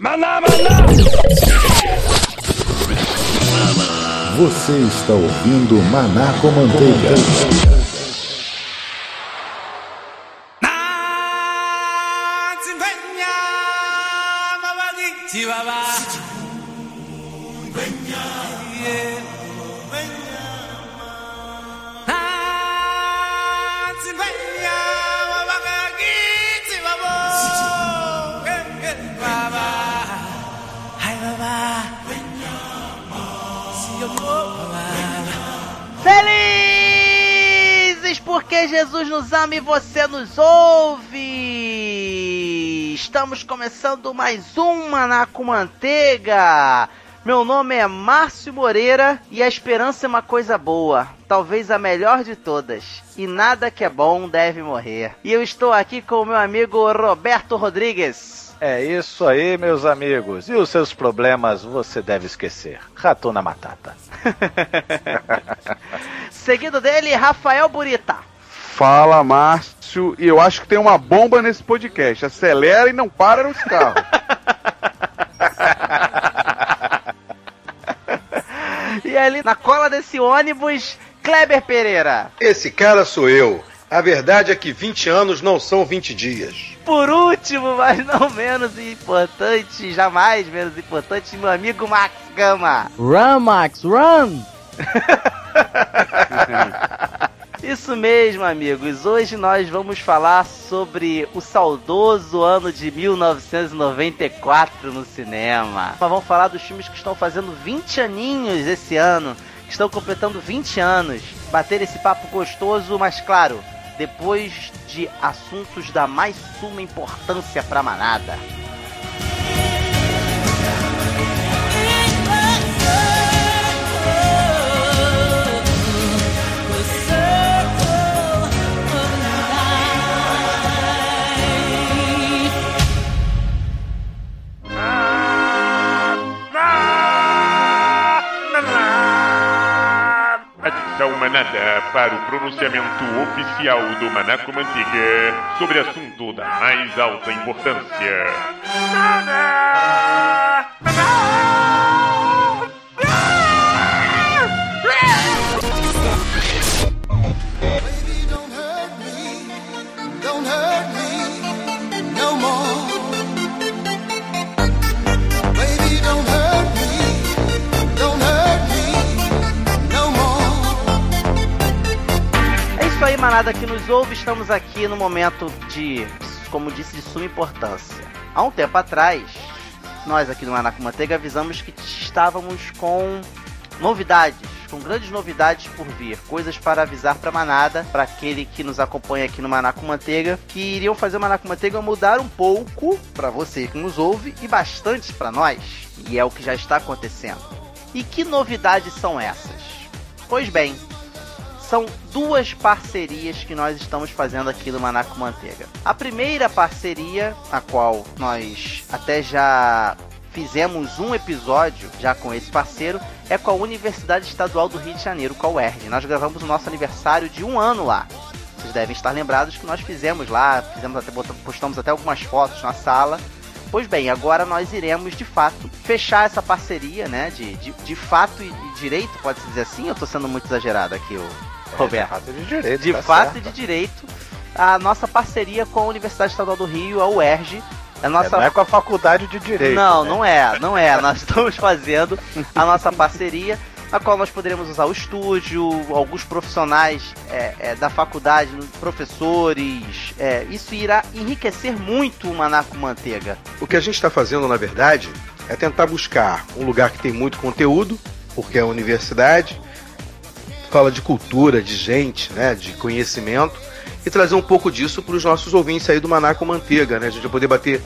Maná, maná! Você está ouvindo Maná com Manteiga. E você nos ouve! Estamos começando mais um Maná com Manteiga! Meu nome é Márcio Moreira e a esperança é uma coisa boa, talvez a melhor de todas. E nada que é bom deve morrer. E eu estou aqui com o meu amigo Roberto Rodrigues. É isso aí, meus amigos. E os seus problemas você deve esquecer. Ratona Matata. Seguido dele, Rafael Burita. Fala, Márcio. E eu acho que tem uma bomba nesse podcast. Acelera e não para nos carros. E ali na cola desse ônibus, Kleber Pereira. Esse cara sou eu. A verdade é que 20 anos não são 20 dias. Por último, mas não menos importante, jamais menos importante, meu amigo Max Gama. Run, Max, run! Isso mesmo, amigos. Hoje nós vamos falar sobre o saudoso ano de 1994 no cinema. Nós vamos falar dos filmes que estão fazendo 20 aninhos esse ano, que estão completando 20 anos. Bater esse papo gostoso, mas claro, depois de assuntos da mais suma importância para a manada. Para o pronunciamento oficial do Manaco Manteiga sobre assunto da mais alta importância. Baby, manada que nos ouve. Estamos aqui no momento de, como disse, de suma importância. Há um tempo atrás, nós aqui no Manaco Manteiga avisamos que estávamos com novidades, com grandes novidades por vir, coisas para avisar para manada, para aquele que nos acompanha aqui no Manaco Manteiga, que iriam fazer o Manaco Manteiga mudar um pouco para você que nos ouve e bastante para nós. E é o que já está acontecendo. E que novidades são essas? Pois bem, são duas parcerias que nós estamos fazendo aqui no Manaco Manteiga. A primeira parceria, a qual nós até já fizemos um episódio já com esse parceiro, é com a Universidade Estadual do Rio de Janeiro, com a UERJ. Nós gravamos o nosso aniversário de um ano lá. Vocês devem estar lembrados que nós fizemos lá, fizemos até, postamos até algumas fotos na sala. Pois bem, agora nós iremos de fato fechar essa parceria, né? De, de, de fato e direito, pode-se dizer assim? Eu tô sendo muito exagerado aqui, o Roberto. fato de direito. De tá fato certo. de direito, a nossa parceria com a Universidade Estadual do Rio, a UERJ. A É, nossa não é com a faculdade de direito. não, né? não é, não é. Nós estamos fazendo a nossa parceria, na qual nós poderemos usar o estúdio, alguns profissionais é, é, da faculdade, professores. é, isso irá enriquecer muito o Manaco Manteiga. O que a gente está fazendo, na verdade, é tentar buscar um lugar que tem muito conteúdo, porque é a universidade, fala de cultura, de gente, né, de conhecimento, e trazer um pouco disso para os nossos ouvintes aí do Manaco Manteiga, né? A gente vai poder bater,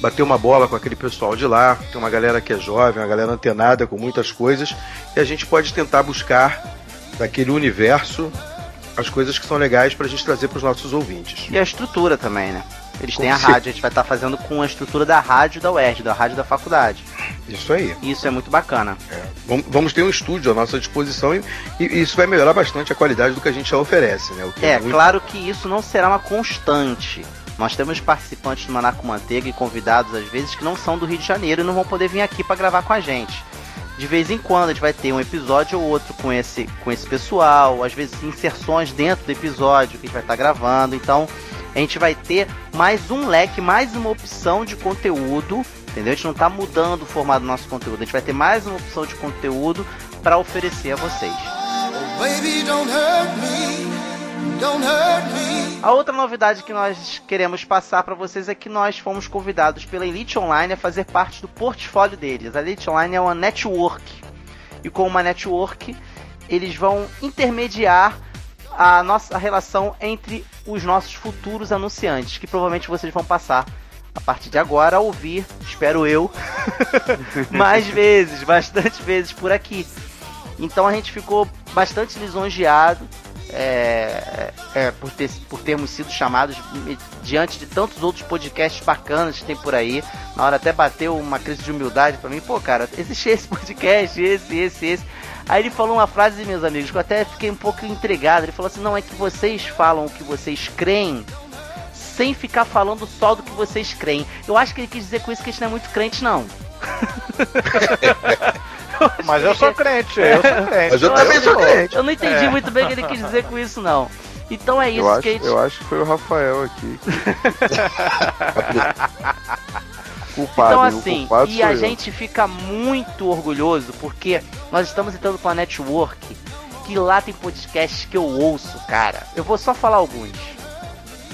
bater uma bola com aquele pessoal de lá, tem uma galera que é jovem, uma galera antenada com muitas coisas, e a gente pode tentar buscar daquele universo as coisas que são legais para a gente trazer para os nossos ouvintes. E a estrutura também, né? Eles Com têm a certeza. rádio, a gente vai estar fazendo com a estrutura da rádio da UERJ, da rádio da faculdade. Isso aí. Isso é muito bacana. Vamos- Vamos ter um estúdio à nossa disposição e, e isso vai melhorar bastante a qualidade do que a gente já oferece, né? Que É, muito- claro que isso não será uma constante. Nós temos participantes do Maná com Manteiga e convidados às vezes que não são do Rio de Janeiro e não vão poder vir aqui para gravar com a gente. De vez em quando a gente vai ter um episódio ou outro com esse, com esse pessoal, às vezes inserções dentro do episódio que a gente vai estar gravando. Então a gente vai ter mais um leque, mais uma opção de conteúdo, entendeu? A gente não está mudando o formato do nosso conteúdo, a gente vai ter mais uma opção de conteúdo para oferecer a vocês. Oh, baby. A outra novidade que nós queremos passar para vocês é que nós fomos convidados pela Elite Online a fazer parte do portfólio deles. A Elite Online é uma network. E com uma network, eles vão intermediar a nossa relação entre os nossos futuros anunciantes, que provavelmente vocês vão passar a partir de agora a ouvir, espero eu, mais vezes, bastante vezes por aqui. Então a gente ficou bastante lisonjeado é, é, por, ter, por termos sido chamados diante de tantos outros podcasts bacanas que tem por aí. Na hora até bateu uma crise de humildade pra mim, pô, cara, existe esse podcast, esse, esse, esse. Aí ele falou uma frase, meus amigos, que eu até fiquei um pouco intrigado. Ele falou assim: não, é que vocês falam o que vocês creem sem ficar falando só do que vocês creem. Eu acho que ele quis dizer com isso que a gente não é muito crente, não. Mas eu sou crente, eu sou crente. Mas eu Eu também sou crente. Eu não entendi É. muito bem o que ele quis dizer com isso, não. Então é isso Eu acho, que a gente. eu acho que foi o Rafael aqui. culpado, Então hein? O assim, culpado e a eu. gente fica muito orgulhoso porque nós estamos entrando com a network que lá tem podcasts que eu ouço, cara. Eu vou só falar alguns.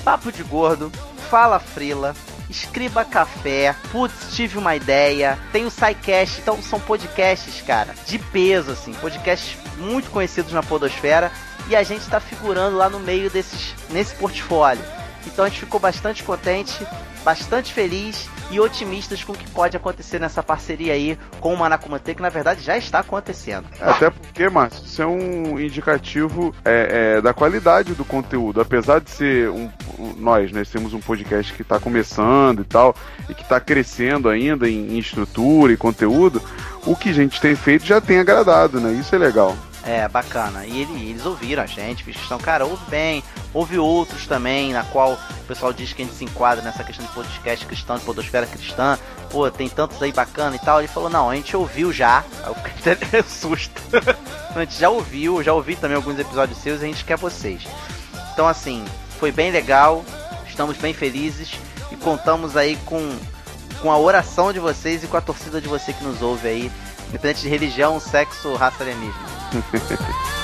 Papo de Gordo, Fala Frila, Escriba Café, Putz, tive uma ideia, tem o SciCast, então são podcasts, cara, de peso, assim, podcasts muito conhecidos na podosfera. E a gente tá figurando lá no meio desses, nesse portfólio. Então a gente ficou bastante contente, bastante feliz e otimistas com o que pode acontecer nessa parceria aí com o Manacumantê, que na verdade já está acontecendo. Até porque, Márcio, isso é um indicativo é, é, da qualidade do conteúdo. Apesar de ser um, um- nós, né, temos um podcast que está começando e tal, e que está crescendo ainda em, em estrutura e conteúdo, o que a gente tem feito já tem agradado, né? Isso é legal. É, bacana. E ele- eles ouviram a gente, questão, cara, ouve bem. Houve outros também, na qual o pessoal diz que a gente se enquadra nessa questão de podcast cristão, de podosfera cristã. Pô, tem tantos aí bacana e tal. Ele falou, não, a gente ouviu já. Aí eu fiquei até susto. a gente já ouviu, já ouvi também alguns episódios seus e a gente quer vocês. Então, assim, foi bem legal. Estamos bem felizes e contamos aí com, com a oração de vocês e com a torcida de você que nos ouve aí, independente de religião, sexo, raça alienígena.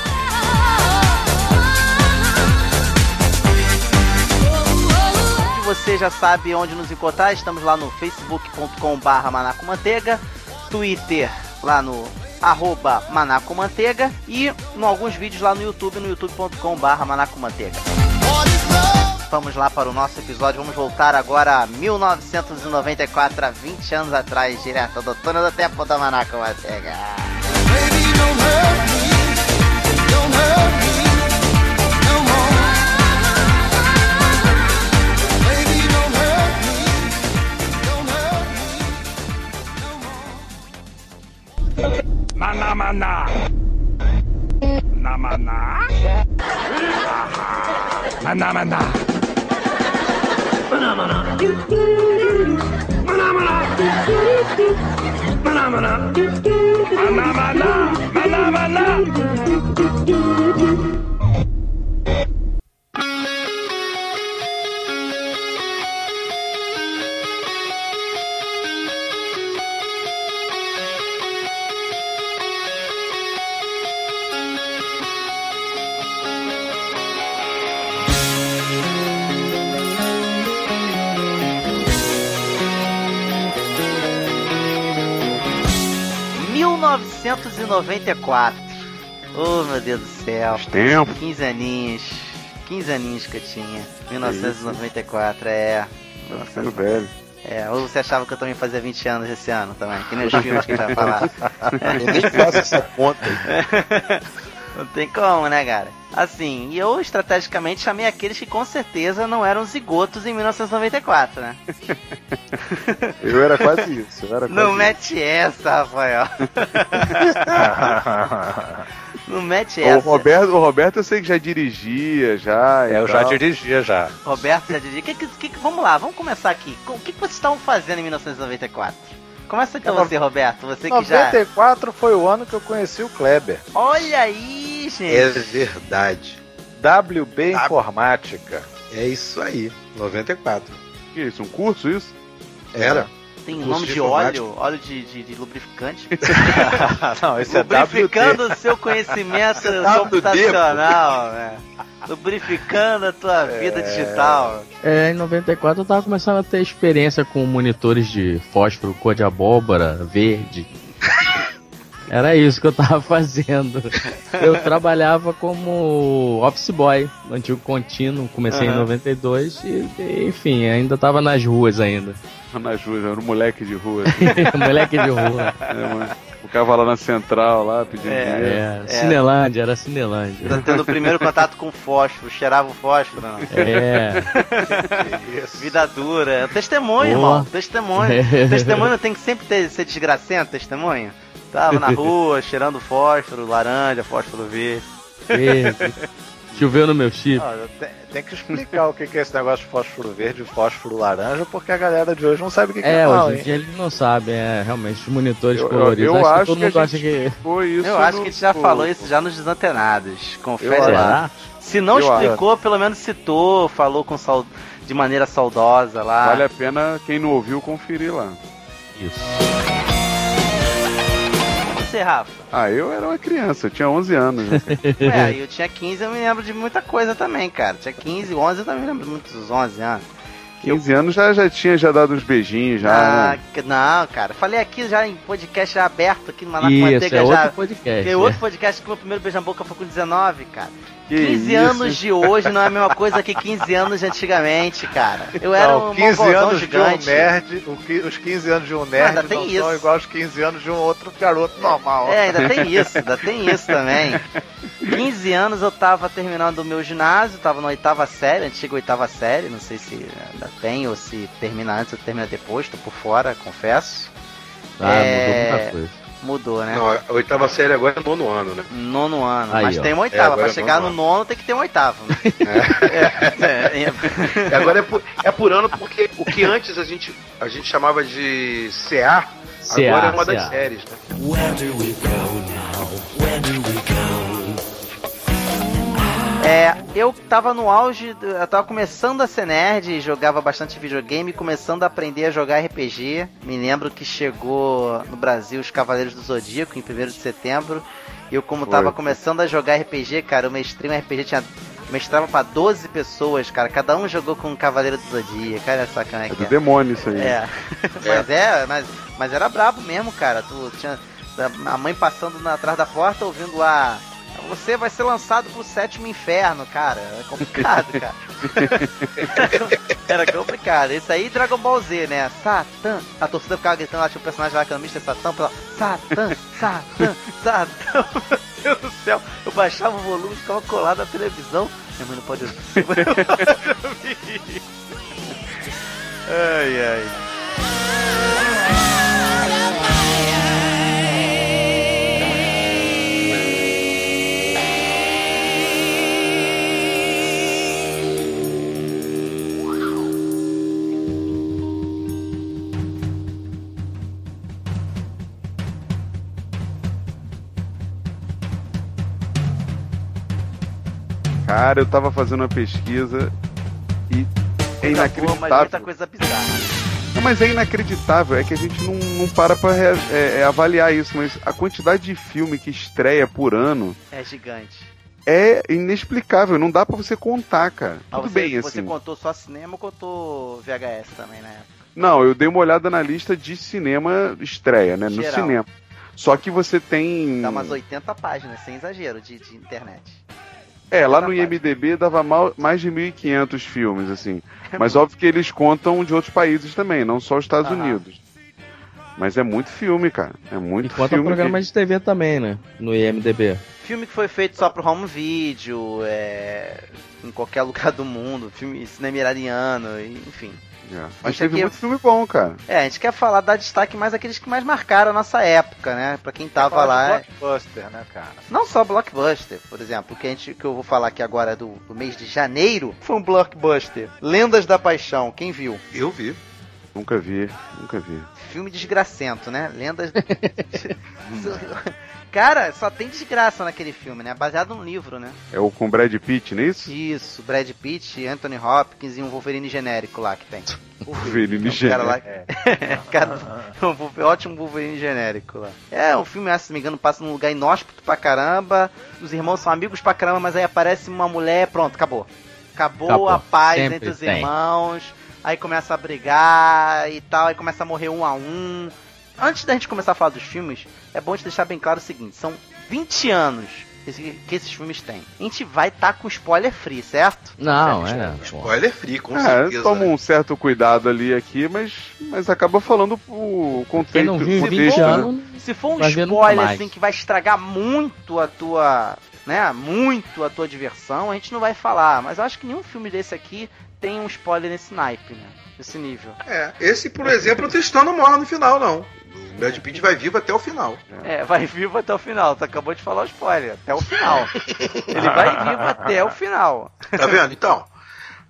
Você já sabe onde nos encontrar. Estamos lá no facebook.com/barra manacomanteiga, Twitter lá no arroba manacomanteiga e em alguns vídeos lá no YouTube, no youtube.com/barra manacomanteiga. Vamos lá para o nosso episódio. Vamos voltar agora a 1994, há 20 anos atrás, direto do túnel do tempo da Manaco Manteiga. Maná, maná. Maná. Maná, maná. Maná, maná. Maná, maná. 1994. Oh, meu Deus do céu. Faz tempo. 15 aninhos. 15 aninhos que eu tinha. 1994, é. Tá ficando velho. É, ou você achava que eu também fazia 20 anos esse ano também, que nem os filmes que a gente vai falar. Eu nem faço essa conta. Não tem como, né, cara? Assim, e eu estrategicamente chamei aqueles que com certeza não eram zigotos em 1994, né? Eu era quase isso. Eu era quase Não isso. mete essa, Rafael. Não mete O essa. Roberto, o Roberto eu sei que já dirigia, já. É, eu já dirigia já. Roberto já dizia. Que, que, que- vamos lá, vamos começar aqui. O que, que vocês estavam fazendo em 1994? Começa então você, Roberto. Você que já. 94 foi o ano que eu conheci o Kleber. Olha aí, gente. É verdade. WB Informática. É isso aí. 94. Que isso, um curso isso? Era. Tem curso nome de de óleo, óleo de, de, de lubrificante. Não, esse é WD. Lubrificando o seu conhecimento WD, computacional, né? Lubrificando a tua vida digital. É, em 94 eu tava começando a ter experiência com monitores de fósforo, cor de abóbora, verde. Era isso que eu tava fazendo. Eu trabalhava como office boy no antigo contínuo, comecei em Aham. 92 e, e, enfim, ainda tava nas ruas ainda. Nas ruas, era um moleque de rua. assim. Moleque de rua. É, mano. Ficava lá na central, lá, pedindo É. dinheiro. É, Cinelândia, era Cinelândia. Tá tendo o primeiro contato com fósforo, cheirava o fósforo, não. É, Vida dura. Testemunho, Boa. irmão. Testemunho. Testemunho tem que sempre ter, ser desgracento, testemunho. Tava na rua, cheirando fósforo, laranja, fósforo verde. verde. Choveu no meu chip. Tem, tem que explicar o que que é esse negócio de fósforo verde e fósforo laranja, porque a galera de hoje não sabe o que, que é, É, hoje em dia eles não sabem, é, realmente, os monitores Eu, eu, coloridos. eu acho, acho que todo que, mundo a acha gente que. isso. Eu acho que no- a gente já no- falou isso já nos Desantenados. Confere Eu lá. Se não Eu explicou, pelo menos citou, falou com sau- de maneira saudosa lá. Vale a pena quem não ouviu conferir lá. Isso. Você, Rafa? Ah, eu era uma criança, eu tinha 11 anos. né? É, eu tinha 15, eu me lembro de muita coisa também, cara. Tinha 15, 11, eu também me lembro muito dos 11 anos. 15 anos já, já tinha já dado uns beijinhos já, ah, né? não, cara. Falei aqui já em podcast já aberto aqui no Manaco Isso, Manteiga é já. outro podcast. Tem outro podcast que meu primeiro beijo na boca foi com 19, cara. Que 15 isso, anos de hoje não é a mesma coisa que 15 anos de antigamente, cara. Eu era Não, um 15 mongolzão anos gigante. de um nerd, os 15 anos de um nerd não tem são isso. igual aos 15 anos de um outro garoto normal. É, ainda tem isso, ainda tem isso também. 15 anos eu tava terminando o meu ginásio, tava na oitava série, antiga oitava série, não sei se ainda tem ou se termina antes ou termina depois, tô por fora, confesso. Ah, É, mudou muita coisa. Mudou, né? Não, a oitava série agora é nono ano, né? Nono ano, Aí, mas ó. tem uma É, oitava, agora pra é chegar no nono nono tem que ter uma oitava. né? É, é, E agora é por, é por ano porque o que antes a gente, a gente chamava de CA, CA, agora é uma das CA. séries, né? É, eu tava no auge, eu tava começando a ser nerd, jogava bastante videogame, começando a aprender a jogar RPG. Me lembro que chegou no Brasil os Cavaleiros do Zodíaco em 1 de setembro. E eu, como Foi. tava começando a jogar RPG, cara, eu mestrei um RPG, tinha, mestrava pra 12 pessoas, cara. Cada um jogou com um Cavaleiro do Zodíaco. Olha só como é É que do é. demônio isso aí. É. mas é, mas, mas era brabo mesmo, cara. Tu tinha a mãe passando na, atrás da porta ouvindo lá. Você vai ser lançado pro sétimo inferno, cara. É complicado, cara. Era complicado. Isso aí Dragon Ball Z, né? Satã. A torcida ficava gritando lá, tinha um personagem lá que o Mr. Satã, pela Satã, Satã, Satã. Meu Deus do céu. Eu baixava o volume, ficava colado na televisão. Minha mãe não pode ouvir. Minha mãe não pode ouvir. Ai, ai. Cara, eu tava fazendo uma pesquisa e é Coisa boa, mas inacreditável. muita coisa bizarra. Não, mas é inacreditável, é que a gente não, não para pra é, é, avaliar isso, mas a quantidade de filme que estreia por ano É gigante. é inexplicável, não dá pra você contar, cara. Ah, Tudo você, bem, você assim. contou só cinema ou contou VHS também na época? Não, eu dei uma olhada na lista de cinema estreia, né? No Geral. cinema. Só que você tem. Dá umas 80 páginas, sem exagero, de, de internet. É, lá no 80 IMDB dava mal- mais de 1.500 filmes, assim. É Mas óbvio que eles contam de outros países também, não só os Estados Aham. Unidos. Mas é muito filme, cara. É muito E conta filme. programa de TV também, né? No IMDB. Filme que foi feito só pro home video, é, em qualquer lugar do mundo, filme cinema iraniano, enfim. É. Mas Isso teve aqui- muito filme bom, cara. É, a gente quer falar, dar destaque mais aqueles que mais marcaram a nossa época, né? Pra quem tava Fala lá. de Blockbuster, né, cara? Não só blockbuster, por exemplo, o que, a gente, que eu vou falar aqui agora do, do mês de janeiro foi um blockbuster. Lendas da Paixão, quem viu? Eu vi. Nunca vi, nunca vi. Filme desgracento, né? Lendas. Cara, só tem desgraça naquele filme, né? Baseado num livro, né? É o com Brad Pitt, não é isso? Isso, Brad Pitt, Anthony Hopkins e um Wolverine genérico lá que tem. Wolverine Um cara lá, genérico. cara, um ótimo Wolverine genérico lá. É, o filme, se não me engano, passa num lugar inóspito pra caramba. Os irmãos são amigos pra caramba, mas aí aparece uma mulher, pronto, acabou. Acabou, Acabou. a paz Sempre entre os tem. irmãos. Aí começa a brigar e tal, aí começa a morrer um a um. Antes da gente começar a falar dos filmes, é bom te deixar bem claro o seguinte: são 20 anos que esses filmes têm. A gente vai estar com spoiler free, certo? Não, é. Spoiler free, com É, certeza. toma um certo cuidado ali aqui, mas, mas acaba falando o Quem contexto. não viu em o 20 texto, né? anos. Se for um spoiler assim que vai estragar muito a tua, né, muito a tua diversão, a gente não vai falar. Mas eu acho que nenhum filme desse aqui tem um spoiler nesse naipe, né? Nesse nível. É, esse, por exemplo, o Tristão não morre no final, não. O Brad Pitt vai vivo até o final. É, vai vivo até o final. Tu acabou de falar o spoiler. Até o final. Ele vai vivo até o final. Tá vendo? Então,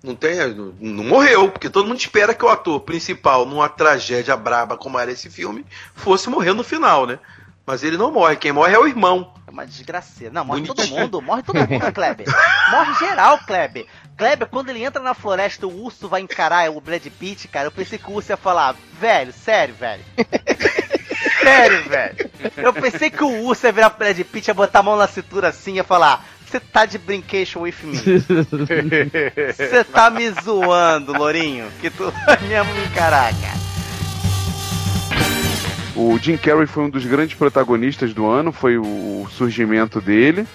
não tem. Não, não morreu, porque todo mundo espera que o ator principal, numa tragédia braba como era esse filme, fosse morrer no final, né? Mas ele não morre, quem morre é o irmão. É uma desgraceira. Não, morre todo Bonitinho. mundo. Morre todo mundo, Kleber. Morre geral, Kleber. Kleber, quando ele entra na floresta, o urso vai encarar o Brad Pitt, cara. Eu pensei que o urso ia falar, velho, sério, velho. sério, velho. Eu pensei que o urso ia virar pro Brad Pitt, ia botar a mão na cintura assim e ia falar, você tá de brincation with me. Você tá me zoando, Lourinho. Que tu vai mesmo me encarar, cara. O Jim Carrey foi um dos grandes protagonistas do ano, foi o surgimento dele,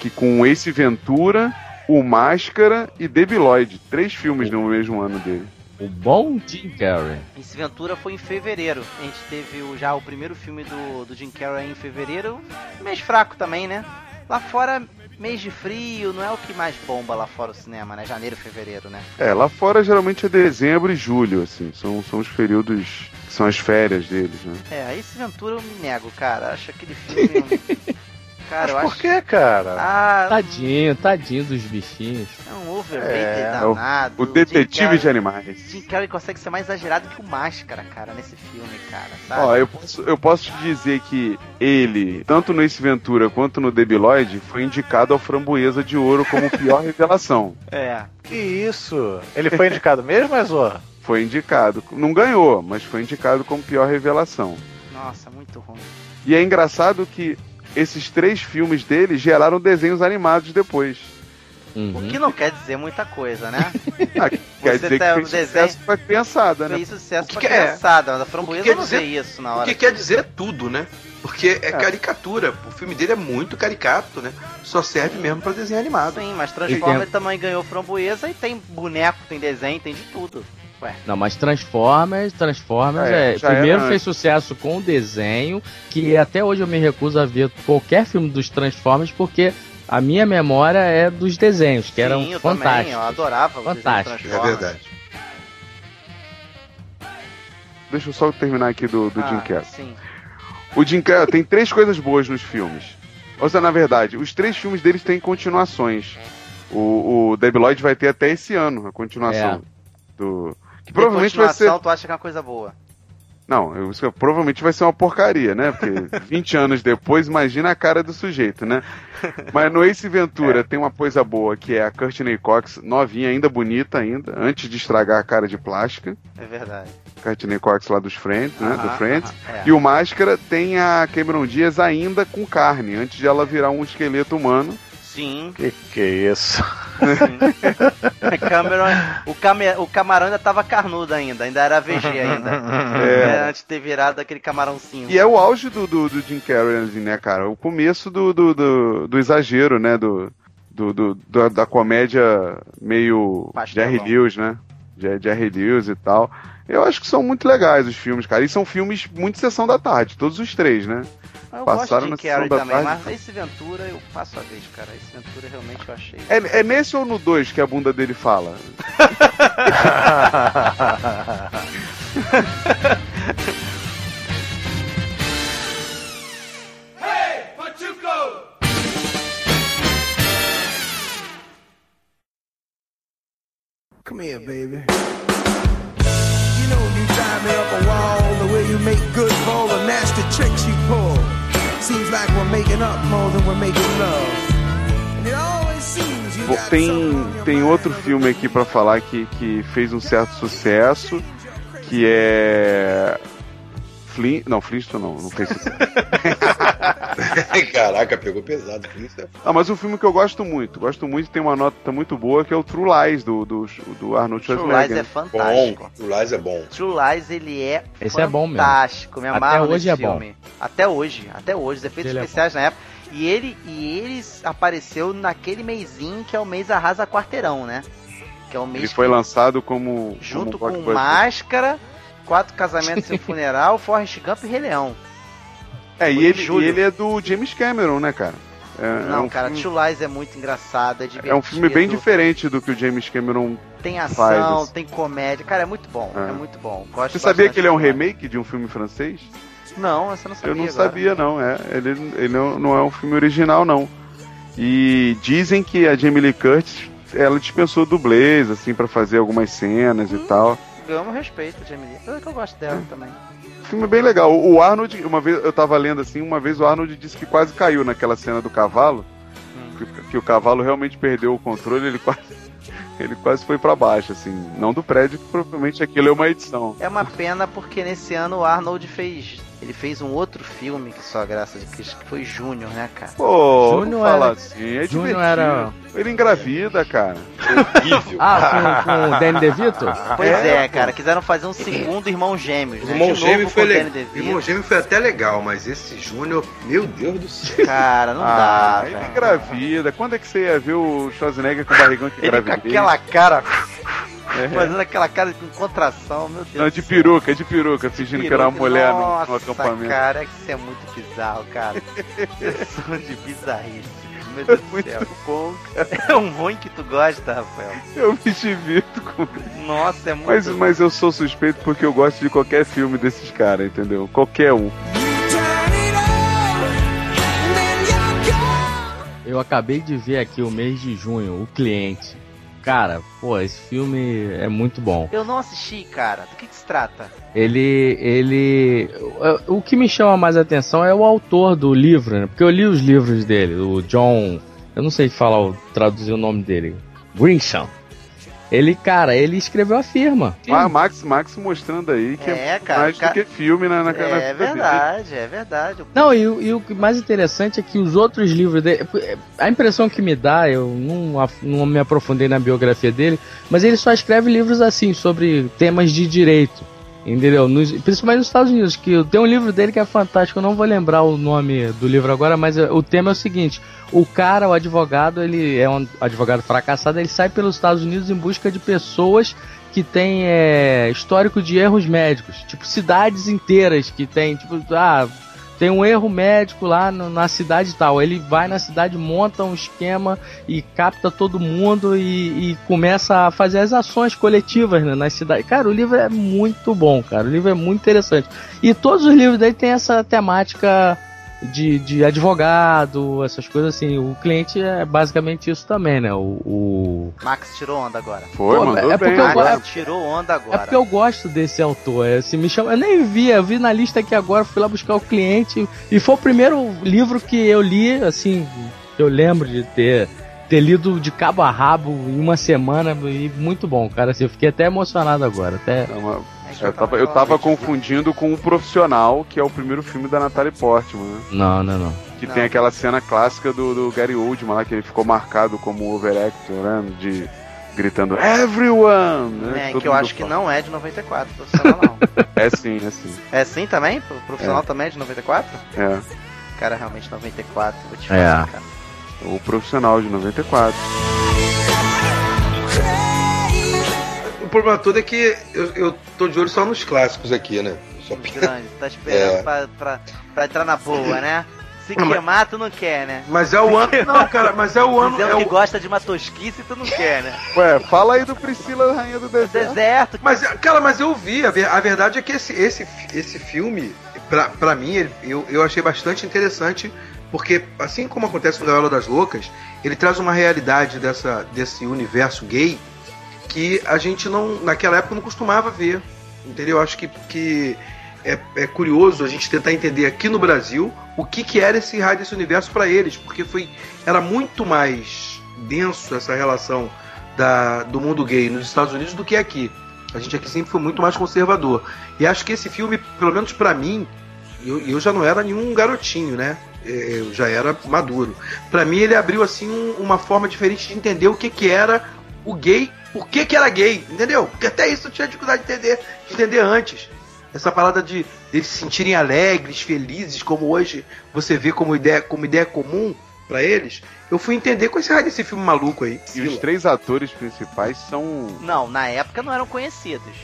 que com Ace Ventura, O Máscara e Debi Lloyd, três filmes no mesmo ano dele. O bom Jim Carrey. Esse Ventura foi em fevereiro. A gente teve o- já o primeiro filme do, do Jim Carrey em fevereiro. Mês fraco também, né? Lá fora, mês de frio, não é o que mais bomba lá fora o cinema, né? Janeiro, fevereiro, né? É, lá fora geralmente é dezembro e julho, assim, são, são os períodos que são as férias deles, né? É, esse Ventura eu me nego, cara. Acho aquele filme. cara, eu Mas por acho. que, cara? Ah, Tadinho, tadinho dos bichinhos. é um overrated É, o- danado. O Detetive Jim de Animais. Jim Carrey consegue ser mais exagerado que o Máscara, cara, nesse filme, cara, sabe? Ó, eu posso, eu posso te dizer que ele, tanto no Ace Ventura quanto no Debi Lloyd, foi indicado ao Framboesa de Ouro como pior revelação. É. Que isso? Ele foi indicado mesmo, mas ó. Foi indicado. Não ganhou, mas foi indicado como pior revelação. Nossa, muito ruim. E é engraçado que esses três filmes dele geraram desenhos animados depois. Uhum. O que não quer dizer muita coisa, né? Ah, quer dizer tá- que fez desenho- sucesso pra criançada, né? Fez sucesso que pra que é? criançada, mas a framboesa não dizer- vê isso na O hora. que quer dizer tudo, né? Porque é, caricatura. O filme dele é muito caricato, né? Só serve mesmo pra desenho animado. Sim, mas Transformer tem- também ganhou framboesa e tem boneco, tem desenho, tem de tudo. Ué, Não, mas Transformers, Transformers É, é, primeiro era fez sucesso com o desenho, que até hoje eu me recuso a ver qualquer filme dos Transformers porque a minha memória é dos desenhos, que eram sim, eu fantásticos. também, eu adorava Fantástico. É verdade. Deixa eu só terminar aqui do, do Jim Ah, Carrey. Sim. O Jim Carrey tem três coisas boas nos filmes. Ou seja, na verdade, os três filmes deles têm continuações. O, o Debi Lloyd vai ter até esse ano a continuação. Do, que provavelmente vai ser. tu acha que é uma coisa boa. Não, eu- provavelmente vai ser uma porcaria, né? Porque 20 anos depois, imagina a cara do sujeito, né? Mas no Ace Ventura tem uma coisa boa, que é a Courtney Cox, novinha, ainda bonita ainda, antes de estragar a cara de plástica. É verdade. Courtney Cox lá dos Friends, né? do Friends. é. E o Máscara tem a Cameron Diaz ainda com carne, antes de ela virar um esqueleto humano. Sim, Que que é isso? sim. Cameron, o, came, o camarão ainda tava carnudo ainda, ainda era VG ainda. É, antes de ter virado aquele camarão cinza. E é o auge do, do, do Jim Carrey, assim, né, cara? O começo do, do, do, do exagero, né? Do, do, do- da, da comédia meio Pastelão. Jerry Lewis, né? Jer- Jerry Lewis e tal. Eu acho que são muito legais os filmes, cara. E são filmes muito sessão da tarde, todos os três, né? Eu Passaram gosto na de Carrie sessão da também, tarde. mas esse Ventura eu passo a vez, cara. Esse Ventura realmente eu achei. É, é nesse ou no 2 que a bunda dele fala? Come here, baby. You know you drive me up a wall, the way you make good the nasty tricks you pull. Seems like we're making up more than we're making love. And it always seems you Bom, got Tem, tem outro filme aqui pra falar que, que fez um certo sucesso, que é. Flin... Não, Flintstone não, não sucesso. Caraca, pegou pesado. É Ah, mas um filme que eu gosto muito, gosto muito, tem uma nota muito boa, que é o True Lies, do, do, do Arnold True Lies Schwarzenegger. é fantástico. bom. O Lies é bom. True Lies, ele é Esse é bom mesmo. fantástico. Me Até amarro hoje é bom. filme. Até hoje, até hoje. Os efeitos Ele é especiais na época. E ele, e eles apareceu naquele mêsinho que é o mês Arrasa Quarteirão, né? Que é o mês Ele foi que- lançado como. junto como com. Máscara, Quatro Casamentos e um Funeral, Forrest Gump e Rei Leão. É, e ele, e ele é do James Cameron, né, cara? É, Não, é um cara, filme, True Lies é muito engraçado, é divertido. é um filme bem diferente do que o James Cameron. Tem faz, ação, assim. tem comédia. Cara, é muito bom, É. é, muito bom. Gosto Você sabia que ele é um remake de um filme francês? Não, você não sabia Eu não agora. sabia, não. É, ele, ele não, não é um filme original, não. E dizem que a Jamie Lee Curtis, ela dispensou dublês, assim, pra fazer algumas cenas Hum. e tal. Ganhamos respeito, Jamie Lee. Eu que eu gosto dela também. Filme bem legal. O Arnold, uma vez, eu tava lendo assim, uma vez o Arnold disse que quase caiu naquela cena do cavalo. Hum. Que, que o cavalo realmente perdeu o controle, ele quase, ele quase foi pra baixo, assim. Não do prédio, que provavelmente aquilo é uma edição. É uma pena porque nesse ano o Arnold fez. Ele fez um outro filme que só a graça de Cristo, que foi Júnior, né, cara? Pô, Júnior era- assim, é Júnior divertido. era- Ele engravida, cara. Horrível. Ah, com, com o Danny DeVito? Pois É, é, cara, quiseram fazer um segundo Irmão Gêmeos, O né? irmão gêmeo foi o legal. O irmão gêmeo foi até legal, mas esse Júnior, meu Deus do céu. Cara, não ah, dá, ele engravida. Quando é que você ia ver o Schwarzenegger com barrigão de Ele com aquela cara, É. fazendo aquela cara com contração, meu Deus. Não, do de peruca, de peruca, fingindo que era uma Peruca, mulher no, Nossa, no acampamento. cara, isso é muito bizarro, cara. Sessão de bizarrice. Meu Deus do Muito céu. bom, É um ruim que tu gosta, Rafael. eu me divirto com isso. Nossa, é muito Mas, mas eu sou suspeito porque eu gosto de qualquer filme desses caras, entendeu? Qualquer um. Eu acabei de ver aqui o mês de junho, o cliente. Cara, pô, esse filme é muito bom. Eu não assisti, cara. Do que, que se trata? Ele, ele, o- que me chama mais atenção é o autor do livro, né? Porque eu li os livros dele, o John, eu não sei falar, traduzir o nome dele, Grisham. Ele, cara, ele escreveu a firma. Ah, Max, Max mostrando aí que é, É, cara, mais ca- do que filme na, na, na É dele. verdade, é verdade. Não, e, o- e o que mais interessante é que os outros livros dele. A impressão que me dá, eu não, não me aprofundei na biografia dele, mas ele só escreve livros assim, sobre temas de direito. Entendeu? Nos- principalmente nos Estados Unidos, que tem um livro dele que é fantástico, eu não vou lembrar o nome do livro agora, mas é- o tema é o seguinte: o cara, o advogado, ele é um advogado fracassado, ele sai pelos Estados Unidos em busca de pessoas que têm é, histórico de erros médicos, tipo cidades inteiras que tem, tipo, ah, tem um erro médico lá no- na cidade tal. Ele vai na cidade, monta um esquema e capta todo mundo e, e começa a fazer as ações coletivas né, nas cidades. Cara, o livro é muito bom, cara. O livro é muito interessante. E todos os livros dele tem essa temática de, de advogado, essas coisas assim. O cliente é basicamente isso também, né? O, o- Max tirou onda agora. Foi, Pô, mandou é bem. porque eu agora. Max tirou onda É agora. porque eu gosto desse autor. é, Assim, me chama... Eu nem vi, eu vi na lista aqui agora, fui lá buscar o cliente. E foi o primeiro livro que eu li, assim, que eu lembro de ter, ter lido de cabo a rabo em uma semana. E muito bom, cara. Assim, eu fiquei até emocionado agora. Até... É uma- Eu vai tava, eu tava confundindo com o Profissional, que é o primeiro filme da Natalie Portman, né? Não, não, não. Que Não. tem aquela cena clássica do, do Gary Oldman lá, que ele ficou marcado como overactor, né? De gritando Everyone! Né? É, Todo que eu acho que fala. não é de 94, profissional não. É sim, é sim. é sim também? Pro- Profissional também é de 94? É. Cara, realmente 94, vou te É. falar, cara. O Profissional de 94. O problema todo é que eu, eu tô de olho só nos clássicos aqui, né? Só... Os grandes, tá esperando É. pra, pra, pra entrar na boa, né? Se Não, mas- queimar, tu não quer, né? Mas é o ano. Não, cara, mas é o ano. Dizendo É que o... gosta de uma tosquice, tu não quer, né? Ué, fala aí do Priscila, Rainha do Deserto. Deserto, Mas, cara, mas eu vi. A, ver- a verdade é que esse, esse, esse filme, pra, pra mim, ele- eu, eu achei bastante interessante. Porque, assim como acontece no Gaiola das Loucas, ele traz uma realidade dessa, desse universo gay que a gente não, naquela época, não costumava ver. Entendeu? Eu acho que, que é, é curioso a gente tentar entender aqui no Brasil o que, que era esse raio desse universo para eles, porque foi era muito mais denso essa relação da, do mundo gay nos Estados Unidos do que aqui. A gente aqui sempre foi muito mais conservador. E acho que esse filme, pelo menos para mim, eu, eu já não era nenhum garotinho, né? É, Eu já era maduro. Para mim, ele abriu assim um- uma forma diferente de entender o que, que era o gay, por que, que era gay, entendeu? Porque até isso eu tinha dificuldade de entender, de entender antes. Essa parada de eles se sentirem alegres, felizes, como hoje você vê como ideia, como ideia comum para eles. Eu fui entender com esse raio desse filme maluco aí. E os três atores principais são. Não, na época não eram conhecidos.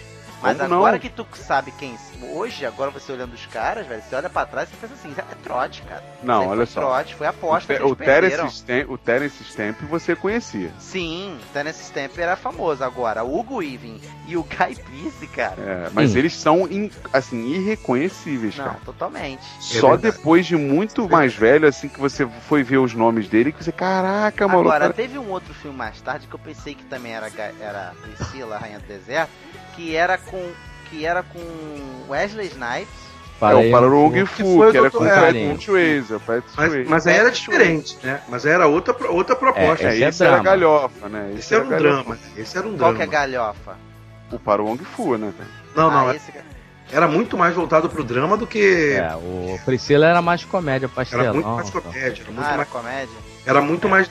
Mas Como agora não? que tu sabe quem. Hoje, agora você olhando os caras, velho, você olha pra trás e pensa assim, é trote, cara. Não, olha foi só. Trote, foi aposta. o, que Te- o. Terence Stamp, o Terence Stamp você conhecia. Sim, Terence Stamp era famoso. Agora, o Hugo Weaving e o Guy Pearce, cara. É, mas Hum. eles são in- assim irreconhecíveis, Não, cara. totalmente. Só verdade. depois de muito mais velho, assim, que você foi ver os nomes dele, que você, caraca, mano. Agora, cara- teve um outro filme mais tarde que eu pensei que também era, era Priscila, Rainha do Deserto, que era com que era com Wesley Snipes. é o para o Wong que Fu, foi que era do- com o é, Patrick Swayze, o Mas, mas aí era diferente, né? Mas aí era outra, outra proposta. É, Esse é esse era drama. galhofa, né? Esse era um galhofa. drama. Esse era um Qual drama. que é a galhofa? O para o Wong Fu, né? Não, não. Ah, esse... Era muito mais voltado pro drama do que. É, o Priscila era mais comédia pastelão. Era muito mais então. comédia. Era muito Ah, era mais. comédia? Era muito mais.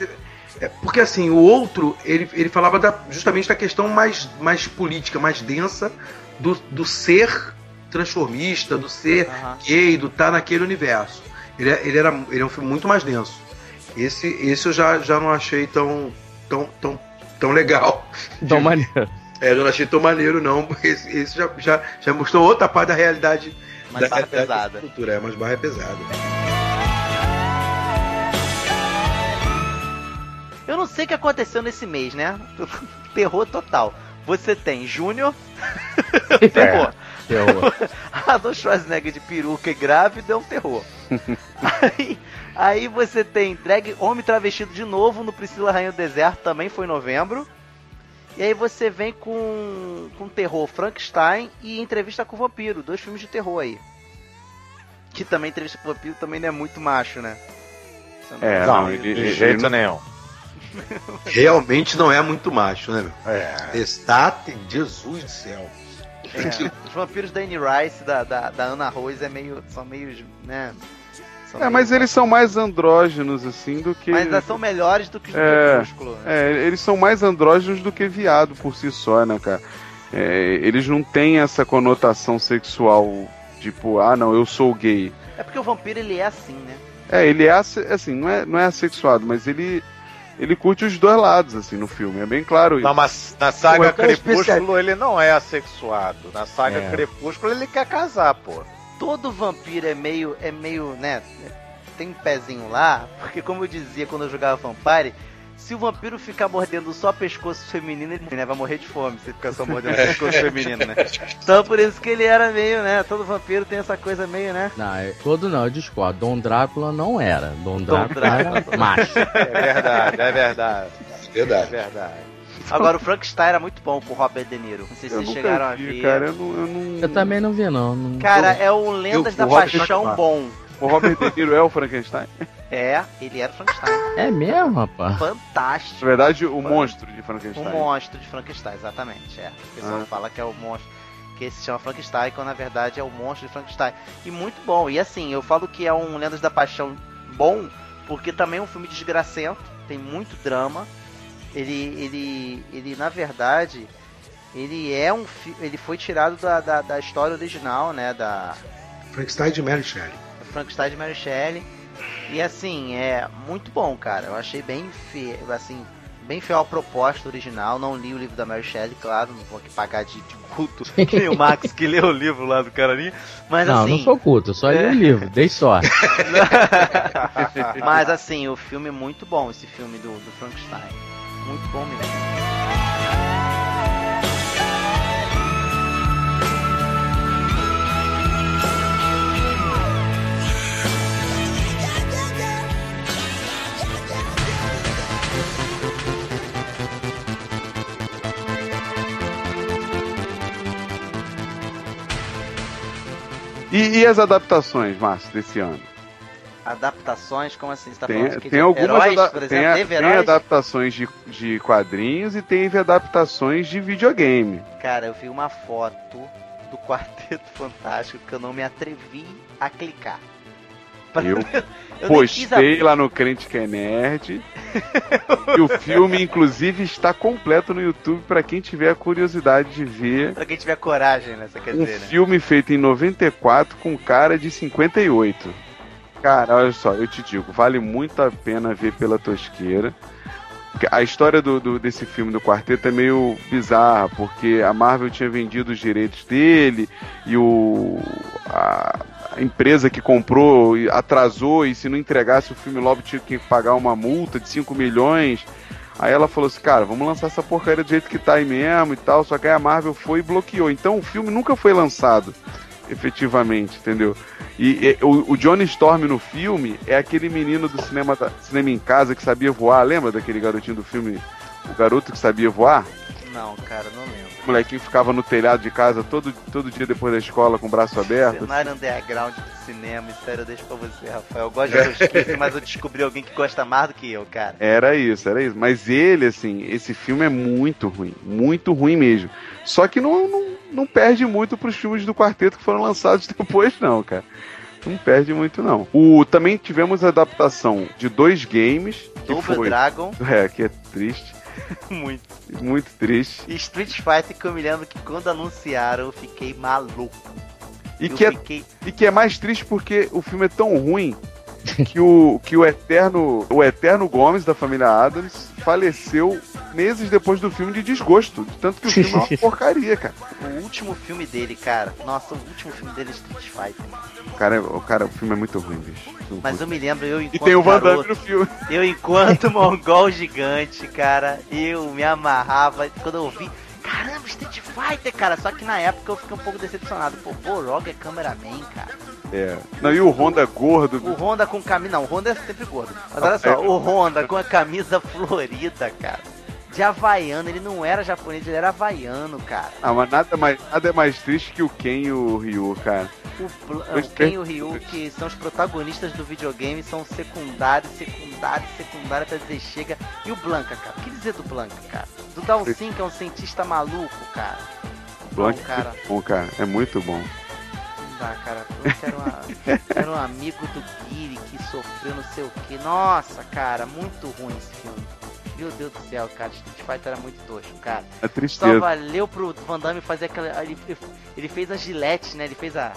é, porque assim, o outro, ele, ele falava da- justamente da questão mais, mais política, mais densa do, do ser transformista, do ser Aham. gay, do estar naquele universo. Ele, é- ele, era, ele é um filme muito mais denso. Esse, esse eu já, já não achei tão, tão, tão, tão legal. Então, maneiro. É, eu não achei tão maneiro, não. Esse, esse já, já, já mostrou outra parte da realidade. Mais da barra pesada. da cultura. É, mas barra é pesada. Eu não sei o que aconteceu nesse mês, né? Terror total. Você tem Júnior. terror. Terror. Arnold Schwarzenegger de peruca e grávida é um terror. aí, aí você tem drag homem travestido de novo no Priscila Rainha do Deserto, também foi em novembro. E aí você vem com, com terror Frankenstein e entrevista com o vampiro, dois filmes de terror aí. Que também entrevista com o vampiro também não é muito macho, né? Você não- É, Não, de ele jeito nenhum. Realmente não é muito macho, né, meu? É. Estate, Jesus do céu. É, os vampiros da Anne Rice, da, da, da Ana Rose, é meio, são meio, né? são É, meio- mas eles são mais andrógenos, assim, do que. Mas ainda são melhores do que os do É, Crepúsculo. né? É, eles são mais andrógenos do que viado por si só, né, cara? É, eles não têm essa conotação sexual, tipo, ah, não, eu sou gay. É porque o vampiro ele é assim, né? É, ele é assim, não é, não é assexuado, mas ele ele curte os dois lados, assim, no filme. É bem claro isso. Não, mas na saga é Crepúsculo ele não é assexuado. Na saga É. Crepúsculo ele quer casar, pô. Todo vampiro é meio, é meio, né? Tem um pezinho lá, porque como eu dizia quando eu jogava Vampire, se o vampiro ficar mordendo só pescoço feminino, ele né, vai morrer de fome se ficar só mordendo pescoço feminino, né? Então por isso que ele era meio, né? Todo vampiro tem essa coisa meio, né? Não, é- todo não, eu discordo. Dom Drácula não era. Dom Drácula, Drácula. era macho. É verdade, é verdade. É Verdade. verdade. Agora o Frankenstein era muito bom com o Robert De Niro. Não sei se eu vocês chegaram a vi, ver. cara. Eu não, eu não- Eu também não vi, não. não- Cara, é o Lendas Eu- da Paixão bom. O Robert De Niro é o Frankenstein? É, ele era o Frankenstein. É mesmo, rapaz? Fantástico. Na verdade, o monstro de Frankenstein. O monstro de Frankenstein, exatamente. É. O pessoal Ah. fala que é o monstro. Que se chama Frankenstein, quando na verdade é o monstro de Frankenstein. E muito bom. E assim, eu falo que é um Lendas da Paixão bom, porque também é um filme desgracento, tem muito drama. Ele, ele, ele na verdade, ele é um fi- ele foi tirado da, da, da história original, né, da Frankenstein de Mary Shelley. Frankenstein de Mary Shelley. E assim, é muito bom, cara. Eu achei bem fe... assim, bem fiel à proposta original. Não li o livro da Mary Shelley, claro, não vou aqui pagar de, de culto nem o Max que leu o livro lá do carinha. Mas não, assim. não sou culto, só li É. o livro, dei sorte. Mas assim, o filme é muito bom, esse filme do, do Frankenstein. Muito bom mesmo. E, e as adaptações, Márcio, desse ano? Adaptações, como assim? Você tá Tem, falando tem de algumas heróis, por tem, exemplo? a- tem heróis? adaptações de, de quadrinhos e teve adaptações de videogame. Cara, eu vi uma foto do Quarteto Fantástico que eu não me atrevi a clicar. Eu Eu postei lá no Crente que é Nerd. e o filme, inclusive, está completo no YouTube para quem tiver a curiosidade de ver. Pra quem tiver coragem, né? Você quer Um dizer, né? filme feito em 94 com cara de 58. Cara, olha só, eu te digo, vale muito a pena ver pela tosqueira. A história do, do- desse filme do quarteto é meio bizarra, porque a Marvel tinha vendido os direitos dele e o a, empresa que comprou atrasou e se não entregasse o filme logo tinha que pagar uma multa de 5 milhões. Aí ela falou assim, cara, vamos lançar essa porcaria do jeito que tá aí mesmo e tal. Só que aí a Marvel foi e bloqueou. Então o filme nunca foi lançado, efetivamente, entendeu? E, e, o, o Johnny Storm no filme é aquele menino do cinema, cinema em casa que sabia voar. Lembra daquele garotinho do filme? O garoto que sabia voar? Não, cara, não lembro. O molequinho ficava no telhado de casa todo, todo dia depois da escola com o braço aberto. Cenário underground do cinema, isso eu deixo pra você, Rafael. Eu gosto de tosquice, mas eu descobri alguém que gosta mais do que eu, cara. Era isso, era isso. Mas ele, assim, esse filme é muito ruim. Muito ruim mesmo. Só que não, não, não perde muito pros filmes do quarteto que foram lançados depois, não, cara. Não perde muito, não. O, também tivemos a adaptação de dois games. Double foi. Dragon, É, que é triste. muito. Muito triste. E Street Fighter, que eu me lembro que quando anunciaram, eu fiquei maluco. E eu que, é, e que é mais triste porque o filme é tão ruim que o, que o eterno o eterno Gomes da família Adams faleceu meses depois do filme de desgosto. de Tanto que o filme é uma porcaria, cara. O último filme dele, cara. Nossa, o último filme dele é Street Fighter. O cara, é- o cara, o filme é muito ruim, bicho. Mas ruim. eu me lembro, eu enquanto E tem o Van Damme garoto, no filme. eu enquanto mongol gigante, cara, eu me amarrava quando eu vi. Caramba, Street Fighter, cara. Só que na época eu fiquei um pouco decepcionado. Pô, Borog é cameraman, cara. É. Não, e o Honda gordo. O Honda com camisa. Não, o Honda é sempre gordo. Mas olha só, o Honda com a camisa florida, cara. De havaiano, ele não era japonês, ele era havaiano, cara. Ah, mas nada, mais, nada é mais triste que o Ken e o Ryu, cara. O, Dois o Ken e o Ryu, que são os protagonistas do videogame, são secundários, secundários, secundários pra dizer chega. E o Blanca, cara? O que dizer do Blanca, cara? Do Dalsin, que é um cientista maluco, cara. Blanc Não, cara. é bom, cara. É muito bom. Não dá, cara. Blanca era, uma- era um amigo do Guile que sofreu não sei o que. Nossa, cara, muito ruim esse filme. Meu Deus do céu, cara. Street Fighter era muito tosco, cara. É Só tristeza. valeu pro Van Damme fazer aquela. Ele, ele fez a gilete, né? Ele fez a,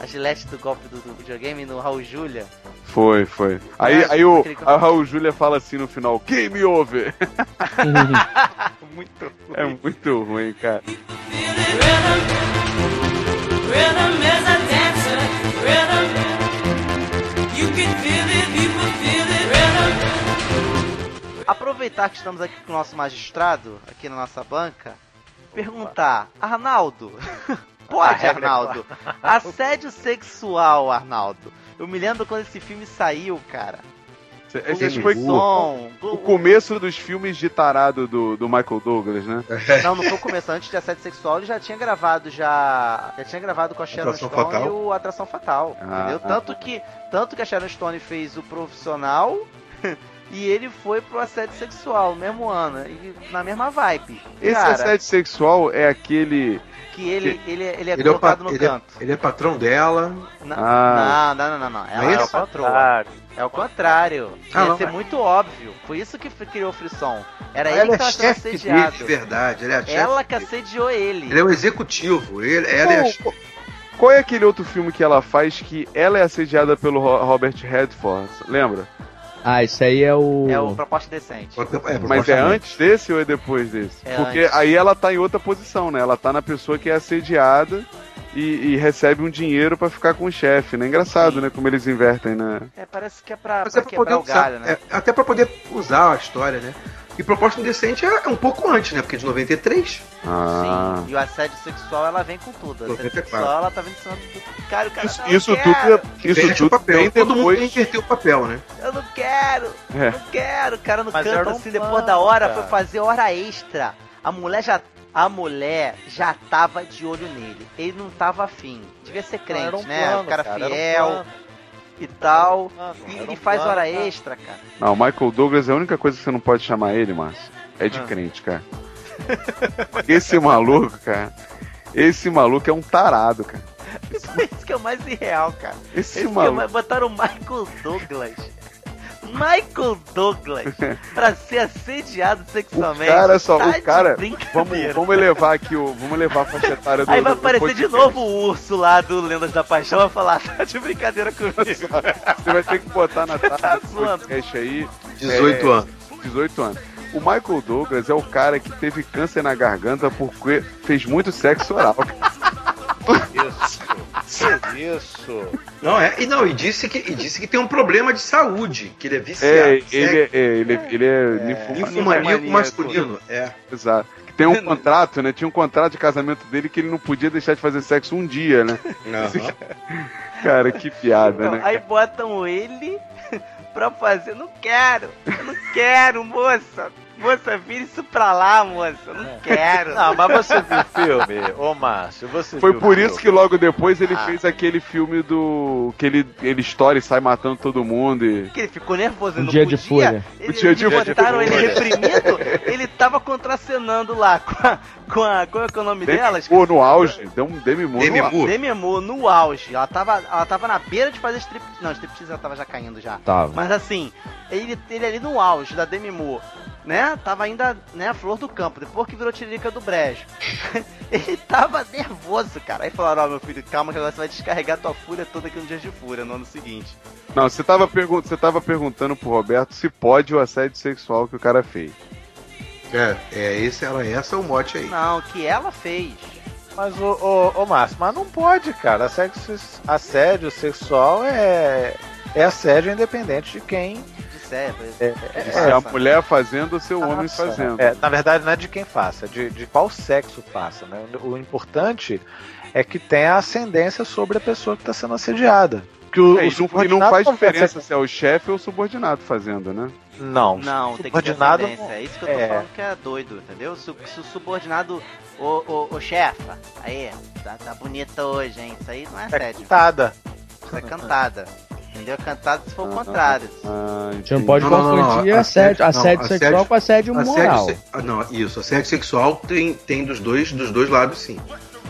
a gilete do golpe do, do videogame no Raul Julia. Foi, foi. Aí, É, aí o a Raul Júlia fala assim no final: Game over! Muito É muito ruim, cara. Rhythm is a dancer. Rhythm. You can feel it, Aproveitar que estamos aqui com o nosso magistrado, aqui na nossa banca, perguntar, Arnaldo. Pode, é, Arnaldo. Assédio sexual, Arnaldo. Eu me lembro quando esse filme saiu, cara. Esse foi som. o começo dos filmes de tarado do, do Michael Douglas, né? Não, não foi o começo. Antes de Assédio Sexual, ele já tinha gravado já. Já tinha gravado com a Sharon Atração Stone Fatal. e o Atração Fatal. Ah, entendeu? ah. Tanto que, tanto que a Sharon Stone fez o profissional e ele foi pro assédio sexual no mesmo ano. E na mesma vibe. Esse Cara, assédio sexual é aquele. que ele, ele, ele é Ele é, o colocado no ele, é, canto. ele é patrão dela. Na- Ah. Não, não, não, não, não. Ela Não é é, isso? patroa. É o contrário. Ah, Ia não, ser mas- muito óbvio. Foi isso que criou o frisson. Era ele ela que é tava sendo chefe dele, assediado. de verdade. Ele é. Ela que assediou ele. Ele é o executivo. Ele, ela é a Qual, é aquele outro filme que ela faz que ela é assediada pelo Ro- Robert Redford? Lembra? Ah, isso aí é o. É o proposta decente. Mas é antes desse ou é depois desse? É Porque antes. aí ela tá em outra posição, né? Ela tá na pessoa que é assediada e, e recebe um dinheiro pra ficar com o chefe, né? Engraçado, né? Como eles invertem, né? É, parece que é pra, pra é pra quebrar poder o galho, usar, né? é, até pra poder usar a história, né? E Proposta Indecente é, é um pouco antes, né? Porque é de 93. Ah. Sim, e o assédio sexual ela vem com tudo. O assédio 94. sexual ela tá vindo em cima do cara, o cara Isso, "Não, isso quero, tudo, é- isso Inverte tudo papel. Todo mundo inverteu o papel, né? Eu não quero, É. não quero. O cara no Mas canto um assim, depois da hora, foi fazer hora extra. A mulher já. A mulher já tava de olho nele. Ele não tava afim. Devia ser crente, era um né? plano, o cara, cara, era um fiel plano. E tal. Mano, E faz plano, hora cara. extra, cara. Não, o Michael Douglas é a única coisa que você não pode chamar ele, Márcio. É de Ah. crente, cara. Esse maluco, cara. Esse maluco é um tarado, cara. Isso que é o mais irreal, cara. Esse Esse que é o maluco. mais... Botaram o Michael Douglas. Michael Douglas pra ser assediado O sexualmente. cara só. Tá O de cara. Vamos, brincadeira. vamos elevar aqui o. Vamos elevar a faixa etária do. Aí vai do aparecer de novo o urso lá do Lendas da Paixão vai falar, tá de brincadeira comigo. Você vai ter que botar na Tá tela do zoando. podcast aí. 18 é, anos. 18 anos. O Michael Douglas é o cara que teve câncer na garganta porque fez muito sexo oral. Isso. Que isso. Não, é. E não, e disse que, e disse que tem um problema de saúde, que ele é viciado. É, ele, é, é, ele, é- ele é ninfomaníaco. Ninfomaníaco masculino. É. Exato. Que Tem um contrato, né? Tinha um contrato de casamento dele que ele não podia deixar de fazer sexo um dia, né? Aham. Cara, que piada, Então, né? aí botam ele pra fazer. Não quero, eu não quero, moça. Moça, vira isso pra lá, moça. Eu não quero. Não, mas você viu o filme, ô Márcio, você Foi viu por filme? isso que logo depois ele Ah. fez aquele filme do. que ele, ele estoura e sai matando todo mundo e. que ele ficou nervoso, ele O não dia de podia. fúria. Ele, O dia de eles botaram fúria. ele reprimido, ele tava contracenando lá com a. Com a qual é que é o nome dela? Pô, no auge, deu um Demi Moore. Demi no auge. Moore. Demi Moore no auge. Ela tava, ela tava na beira de fazer strip. Não, striptease ela tava já caindo já. Tava. Mas assim, ele, ele ali no auge da Demi Moore, né? Tava ainda, né, a flor do campo, depois que virou tiririca do brejo. ele tava nervoso, cara. Aí falaram, ó, meu filho, calma que agora você vai descarregar tua fúria toda aqui no dia de fúria, no ano seguinte. Não, você tava, pergun você tava perguntando pro Roberto se pode o assédio sexual que o cara fez. É, é esse, ela, essa é o mote aí. Não, que ela fez. Mas o, o, Márcio, mas não pode, cara. Assédio, assédio sexual é, é assédio independente de quem. É, De ser a mulher fazendo ou ser o homem fazendo. É, na verdade, não é de quem faça, é de, de qual sexo faça. Né? O importante é que tenha ascendência sobre a pessoa que está sendo assediada. Que o, É, o e, não, faz diferença se é o chefe ou o subordinado fazendo, né? Não, Não, tem que ter subordinado ascendência. É isso que eu tô é. falando que é doido, entendeu? Se, o- se o subordinado, ô, ô, ô chefa, aí, tá, tá bonita hoje, hein? Isso aí não é é assédio. cantada. Isso é cantada. Entendeu? Cantada se for o contrário. Ah, Você não pode Não, não, não, não. confundir Assédio- assédio, não, assédio assédio- sexual com assédio moral. se- ah, não, isso, assédio sexual tem, tem dos, dois, dos dois lados, sim.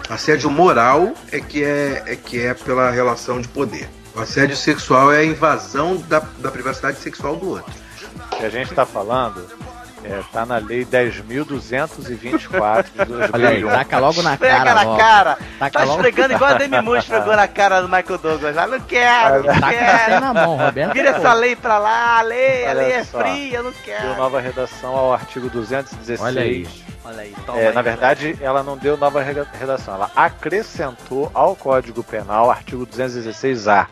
Assédio moral é que é, é que é pela relação de poder. O assédio sexual é a invasão da, da privacidade sexual do outro. que a gente está falando é, tá na lei 10.224 de Olha aí, 2001. taca logo na Esfrega cara, na logo. cara. Taca Tá logo. esfregando igual a Demi Moore esfregou na cara do Michael Douglas. Ah, não quero, não Taca quero. na mão, Roberto. Vira essa lei pra lá, a lei, a lei é só. fria, eu não Deu quero. nova redação ao artigo 216. Olha aí. Olha aí, toma É, aí, na verdade, ela não deu nova redação, ela acrescentou ao Código Penal artigo 216A,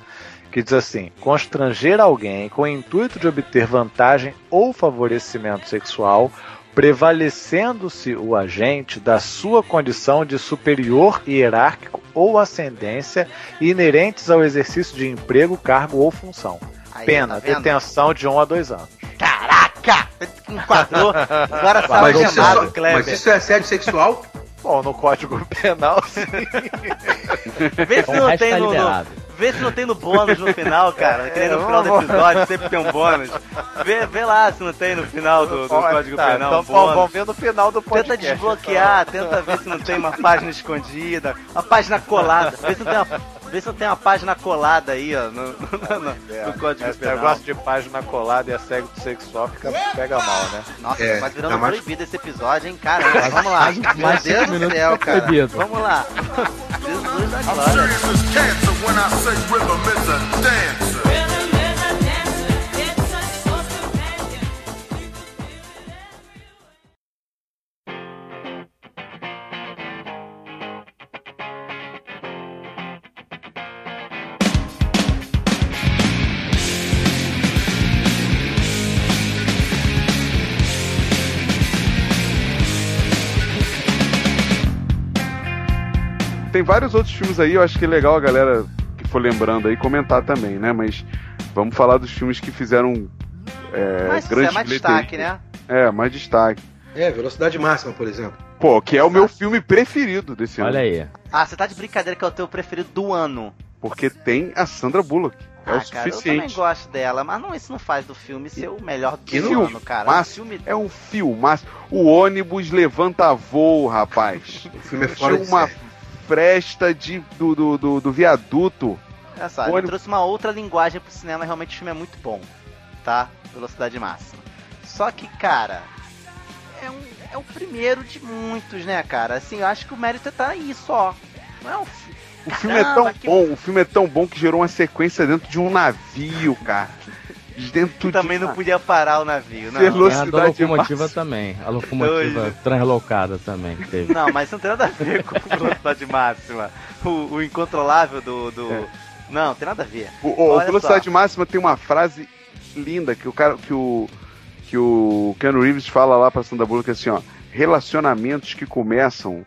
que diz assim: constranger alguém com o intuito de obter vantagem ou favorecimento sexual, prevalecendo-se o agente da sua condição de superior hierárquico ou ascendência inerentes ao exercício de emprego, cargo ou função. Aí, Pena, tá detenção de 1 um a 2 anos. Caraca! Enquadrou. Agora saiu Mas isso, é só- Kleber. mas isso é assédio sexual? Bom, no Código Penal, sim. Vê se O não tem tá no, no- liberado. Vê se não tem no bônus no final, cara. Que nem no É, final do episódio sempre tem um bônus. Vê, vê lá se não tem no final do, do Código Tá, Penal então um bônus. vamos ver no final do podcast. Tenta desbloquear, tenta ver se não tem uma página escondida, uma página colada. Vê se não tem uma, vê se não tem uma página colada aí, ó, no, no, no- É, no Código Esse Penal. negócio de página colada e assédio sexual fica, pega mal, né? Nossa, É, quase virando tá mais- proibido esse episódio, hein? Caramba, vamos lá. Meu Deus do céu, cara. proibido. Vamos lá. Jesus da glória. Vários outros filmes aí, eu acho que é legal a galera que for lembrando aí comentar também, né? Mas vamos falar dos filmes que fizeram é, Mas isso grandes é mais destaque, né? É, mais destaque. É, velocidade máxima, por exemplo. Pô, que é o meu filme preferido desse ano. Olha aí. Ah, você tá de brincadeira que é o teu preferido do ano. Porque tem a Sandra Bullock. É ah, o cara, eu também suficiente. gosto dela, mas não, isso não faz do filme ser o melhor do Que ano, filme cara. massa. O filme É um filmaço. O ônibus levanta voo, rapaz. O filme é fora Tinha uma fresta de, do, do, do, do viaduto. Olha só, Olha- ele trouxe uma outra linguagem pro cinema, realmente o filme é muito bom, tá? Velocidade máxima. Só que, cara, é, um, é o primeiro de muitos, né, cara? Assim, eu acho que o mérito tá aí só. Não é um O filme é tão que- bom, o filme é tão bom que gerou uma sequência dentro de um navio, cara. Dentro Também de não podia parar o navio, não. Velo- Tem a Velocidade locomotiva máxima. também. A locomotiva translocada também que teve. Não, mas isso não tem nada a ver com velocidade máxima. O, o incontrolável do. do... É. Não, tem nada a ver. O, o- Velocidade só. Máxima tem uma frase linda que o cara que o que o Keanu Reeves fala lá pra Sandra Bullock assim, ó, relacionamentos que começam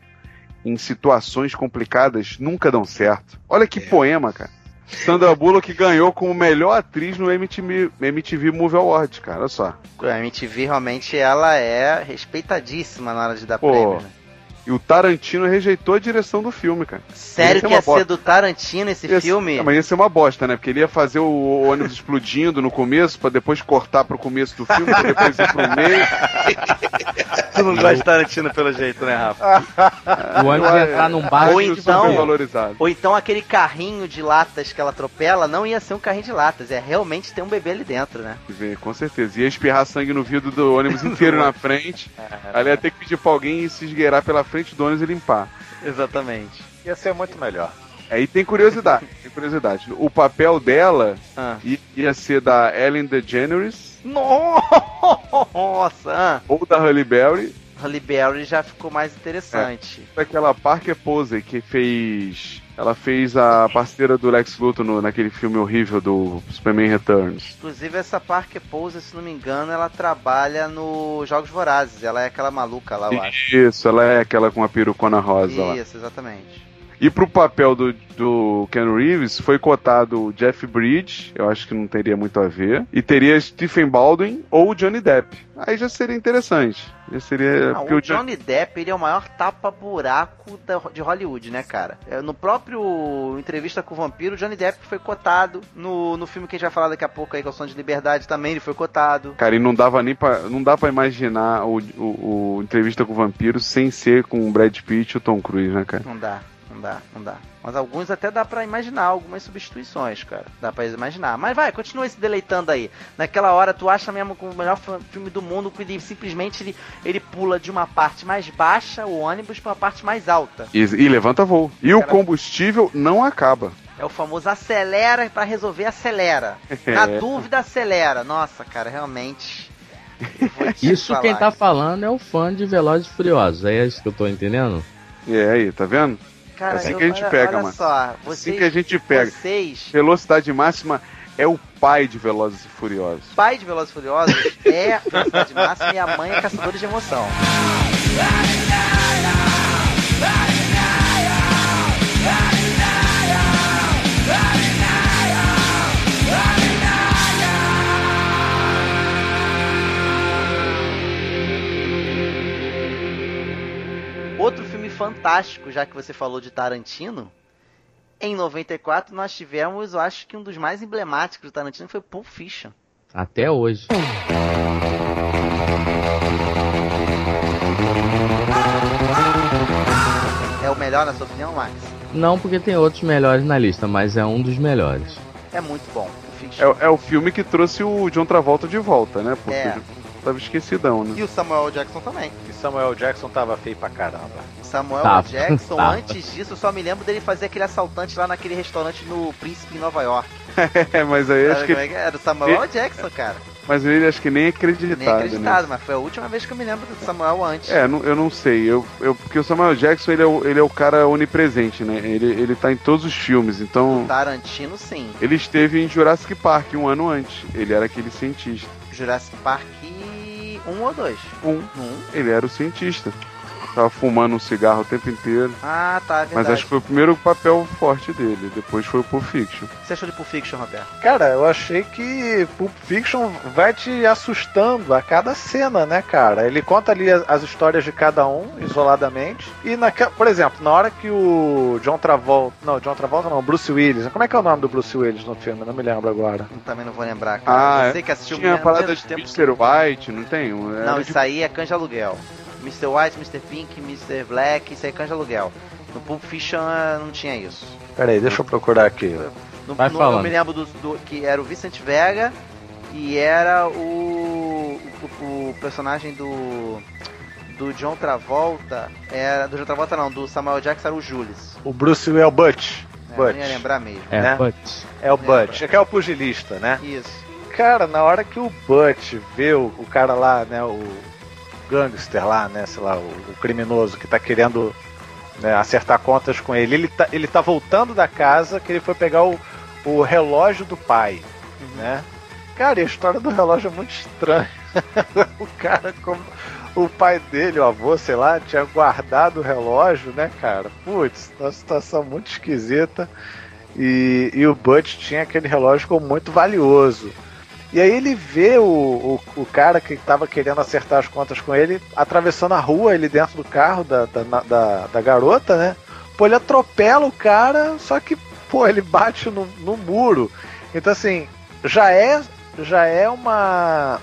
em situações complicadas nunca dão certo. Olha que É. poema, cara. Sandra Bullock ganhou como melhor atriz no MTV, MTV Movie Awards, cara, olha só. A MTV realmente ela é respeitadíssima na hora de dar Pô, prêmio, né? E o Tarantino rejeitou a direção do filme, cara. Sério Ia ser que ia ser bosta. do Tarantino esse Ia- filme? É, mas ia ser uma bosta, né? Porque ele ia fazer o ônibus explodindo no começo, pra depois cortar pro começo do filme, pra depois ir pro meio. Tu não gosta de Tarantino pelo jeito, né, Rafa? O ônibus ia entrar num bar Ou então- valorizado. Ou então aquele carrinho de latas que ela atropela não ia ser um carrinho de latas, é realmente ter um bebê ali dentro, né? Vê, Com certeza. Ia espirrar sangue no vidro do ônibus inteiro na frente. Aí ele ia ter que pedir pra alguém se esgueirar pela frente do ônibus e limpar. Exatamente. Ia ser muito melhor. Aí tem curiosidade, tem curiosidade. O papel dela Ah. ia ser da Ellen DeGeneres Nossa! ou da Halle Berry, Halle Berry já ficou mais interessante. daquela Parker Posey que fez... Ela fez a parceira do Lex Luthor no- naquele filme horrível do Superman Returns. Inclusive essa Parker Pose, se não me engano, ela trabalha no Jogos Vorazes. Ela é aquela maluca lá, eu acho. Isso, ela é aquela com a perucona rosa lá. Isso, exatamente. E pro papel do, do Ken Reeves foi cotado o Jeff Bridge, eu acho que não teria muito a ver. E teria Stephen Baldwin ou Johnny Depp. Aí já seria interessante. Já seria. Não, o o John- Johnny Depp, ele é o maior tapa-buraco de Hollywood, né, cara? É, No próprio Entrevista com o Vampiro, o Johnny Depp foi cotado. No, no filme que a gente vai falar daqui a pouco aí, que é o Som de Liberdade, também ele foi cotado. Cara, e não dava nem pra. Não dá pra imaginar o, o, o entrevista com o vampiro sem ser com o Brad Pitt e o Tom Cruise, né, cara? Não dá, não dá, não dá. Mas alguns até dá pra imaginar algumas substituições, cara. Dá pra imaginar. Mas vai, continua se deleitando aí. Naquela hora, tu acha mesmo que o melhor filme do mundo, que ele simplesmente ele, ele pula de uma parte mais baixa, o ônibus, pra uma parte mais alta. E, e levanta voo. E o Cara- combustível não acaba. É o famoso acelera pra resolver, acelera. Na É. dúvida, acelera. Nossa, cara, realmente. Isso falar. quem tá falando é o fã de Velozes e Furiosos. É isso que eu tô entendendo? É aí, tá vendo? Cara, assim eu- que a gente olha, pega, olha mano. só, vocês, Assim que a gente pega. vocês, Velocidade máxima é o pai de Velozes e Furiosos. pai de Velozes e Furiosos, é Velocidade Máxima e a mãe é Caçadores de Emoção. Fantástico, já que você falou de Tarantino, em 94 nós tivemos, eu acho que um dos mais emblemáticos do Tarantino foi Pulp Fiction. Até hoje. É o melhor na sua opinião, Max? Não porque tem outros melhores na lista, mas é um dos melhores. É muito bom. É, é o filme que trouxe o John Travolta de volta, né? Porque É. tava esquecidão, né? E o Samuel Jackson também. E Samuel Jackson tava feio pra caramba. Samuel Tava, Jackson, tava. antes disso, eu só me lembro dele fazer aquele assaltante lá naquele restaurante no Príncipe em Nova York. É, mas aí acho que. é Era o Samuel Jackson, cara. Mas ele acho que nem é acreditado, Nem acreditado, né? mas foi a última vez que eu me lembro do Samuel antes. É, não- eu não sei. Eu, eu, porque o Samuel Jackson ele é o, ele é o cara onipresente, né? Ele, ele tá em todos os filmes, então. Tarantino, sim. Ele esteve em Jurassic Park um ano antes. Ele era aquele cientista. Jurassic Park 1 ou 2? Um. Um. Ele era o cientista. Tava fumando um cigarro o tempo inteiro. Ah, tá, é verdade. Mas acho que foi o primeiro papel forte dele. Depois foi o Pulp Fiction. O que você achou de Pulp Fiction, Roberto? Cara, eu achei que Pulp Fiction vai te assustando a cada cena, né, cara? Ele conta ali as, as histórias de cada um, isoladamente. E, naque, por exemplo, na hora que o John Travolta. Não, John Travolta não, Bruce Willis. Como é que é o nome do Bruce Willis no filme? Não me lembro agora. Eu também não vou lembrar, cara. Ah, você que assistiu tinha a menos- parada de tempo. Mr. White, não tem? Um- Não, era isso de- aí é canja aluguel. Mr. White, Mr. Pink, Mr. Black, isso aí é canja aluguel. No Pulp Fiction eh, não tinha isso. Peraí, deixa eu procurar aqui. No, Vai no- falando. Eu me lembro do, do- que era o Vicente Vega e era o, o, o personagem do do John Travolta era do John Travolta não, do Samuel Jackson era o Julius. O Bruce Will é o Butch. É, Butch. não ia lembrar mesmo. É, né? Butch. É o Butch, é que é o pugilista, né? Isso. Cara, na hora que o Butch vê o, o cara lá, né, o gangster lá, né, sei lá, o, o criminoso que tá querendo né, acertar contas com ele, ele tá, ele tá voltando da casa que ele foi pegar o, o relógio do pai, né? Cara, a história do relógio é muito estranha. o cara, como o pai dele, o avô, sei lá, tinha guardado o relógio, né, cara? Putz, uma situação muito esquisita. E, e o Butch tinha aquele relógio como muito valioso. E aí ele vê o, o, o cara que estava querendo acertar as contas com ele atravessando a rua, ele dentro do carro da, da, da, da garota, né? Pô, ele atropela o cara, só que, pô, ele bate no, no muro. Então, assim, já é, já é uma.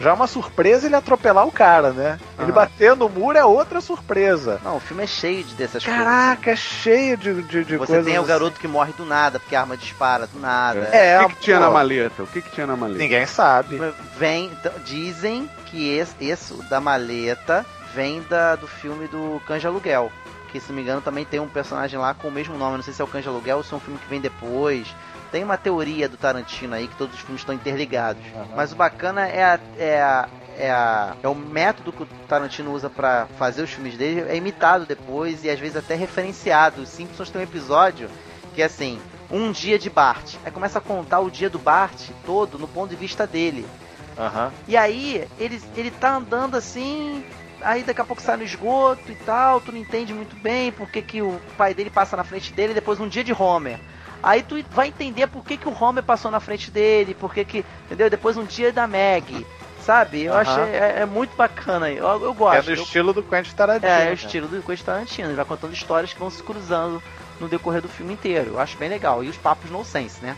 Já é uma surpresa ele atropelar o cara, né? Ele Aham. bater no muro é outra surpresa. Não, o filme é cheio de dessas coisas. Caraca, é cheio de, de, de Você coisas. tem o assim. garoto que morre do nada, porque a arma dispara do nada. É, O que, que tinha pô, na maleta? O que, que tinha na maleta? Ninguém sabe. Vem, d- dizem que esse, esse da maleta vem da, do filme do Canja Aluguel. Que se não me engano também tem um personagem lá com o mesmo nome. Não sei se é o Canja Aluguel ou se é um filme que vem depois. Tem uma teoria do Tarantino aí que todos os filmes estão interligados. Mas o bacana é a, é a- é a- é o método que o Tarantino usa pra fazer os filmes dele é imitado depois e às vezes até referenciado. Os Simpsons tem um episódio que é assim, um dia de Bart. Aí começa a contar o dia do Bart todo no ponto de vista dele. Aham. E aí, ele, ele tá andando assim, aí daqui a pouco sai no esgoto e tal, tu não entende muito bem por que, o pai dele passa na frente dele, depois um dia de Homer. Aí tu vai entender por que, que o Homer passou na frente dele, por que que, entendeu? Depois um dia da Meg, sabe? Eu acho é, é muito bacana, eu, eu É gosto. no Eu- estilo do Quentin Tarantino. é, é né? o estilo do Quentin Tarantino, ele vai contando histórias que vão se cruzando no decorrer do filme inteiro. Eu acho bem legal. E os papos no sense, né?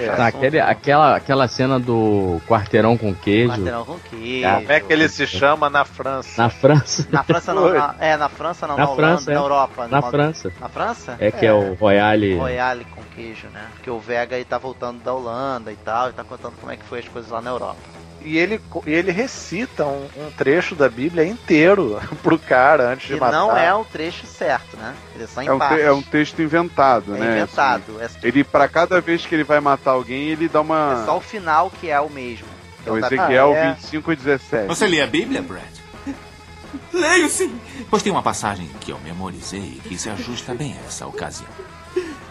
É. Tá, aquele, aquela, aquela cena do quarteirão com queijo. Quarteirão com queijo. Como é que ele se chama na França? Na França. Na França não, na, é, na França não, Na na, Holanda, França, é. na Europa. Na no- França. Na França? É que é, o Royale. Royale com queijo, né? Porque o Vega ele tá voltando da Holanda e tal, e tá contando como é que foi as coisas lá na Europa. E ele, e ele recita um, um trecho da Bíblia inteiro pro cara antes de E matar. não é o trecho certo, né? Ele é só em É um, te- é um texto inventado, É né? inventado. É, assim. ele, para cada vez que ele vai matar alguém, ele dá uma. é só o final que é o mesmo. É o Então tá- Ezequiel Ah, é. 25 e 17. Você lê a Bíblia, Brad? Leio sim. Pois tem uma passagem que eu memorizei que se ajusta bem a essa ocasião.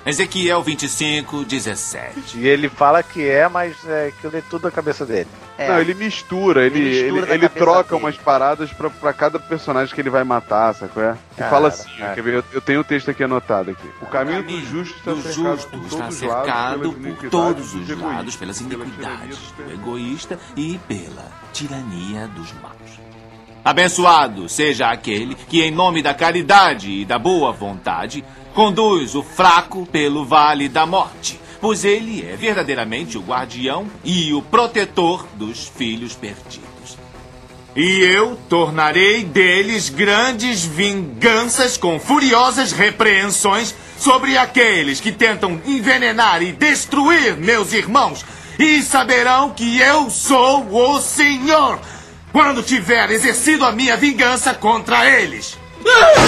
Ezequiel 25, 17. E ele fala que é, mas é aquilo é tudo a cabeça dele. É. Não, ele mistura, ele, Ele ele, mistura ele cabeça troca dele. umas paradas pra, pra cada personagem que ele vai matar, sacou? É? E Cara, fala assim, é. quer ver? Eu, eu tenho o texto aqui anotado aqui. O caminho do caminho justo está do cercado justo por está todos os lados cercado pelas por iniquidades todos dos os egoístas, lados pelas pela iniquidades dos do egoísta e pela tirania dos maus. Abençoado seja aquele que, em nome da caridade e da boa vontade, conduz o fraco pelo vale da morte, pois ele é verdadeiramente o guardião e o protetor dos filhos perdidos. E eu tornarei deles grandes vinganças com furiosas repreensões sobre aqueles que tentam envenenar e destruir meus irmãos. E saberão que eu sou o Senhor quando tiver exercido a minha vingança contra eles.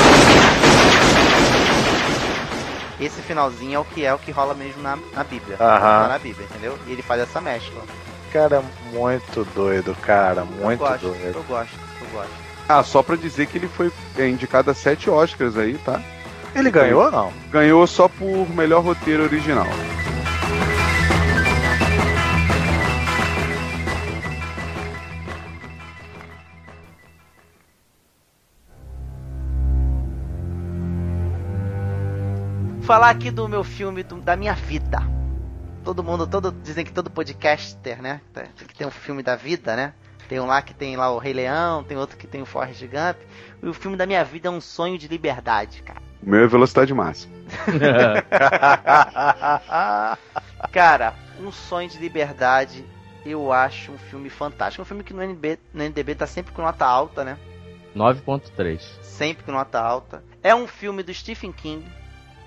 Esse finalzinho é o que é o que rola mesmo na, na Bíblia. Aham. Tá na Bíblia, entendeu? E ele faz essa mescla. Cara, muito doido, cara. eu Muito gosto, doido. eu gosto, eu gosto. Ah, só pra dizer que ele foi é, indicado a sete Oscars aí, tá? Ele ganhou ou não? Ganhou só por melhor roteiro original. Falar aqui do meu filme do- da minha vida. Todo mundo, todo dizem que todo podcaster, né, tem que ter um filme da vida, né? Tem um lá que tem lá o Rei Leão, tem outro que tem o Forrest Gump. E o filme da minha vida é um sonho de liberdade, cara. O meu é velocidade máxima. Cara, um sonho de liberdade, eu acho um filme fantástico. Um filme que no NB, no NDB tá sempre com nota alta, né? 9.3. Sempre com nota alta. É um filme do Stephen King.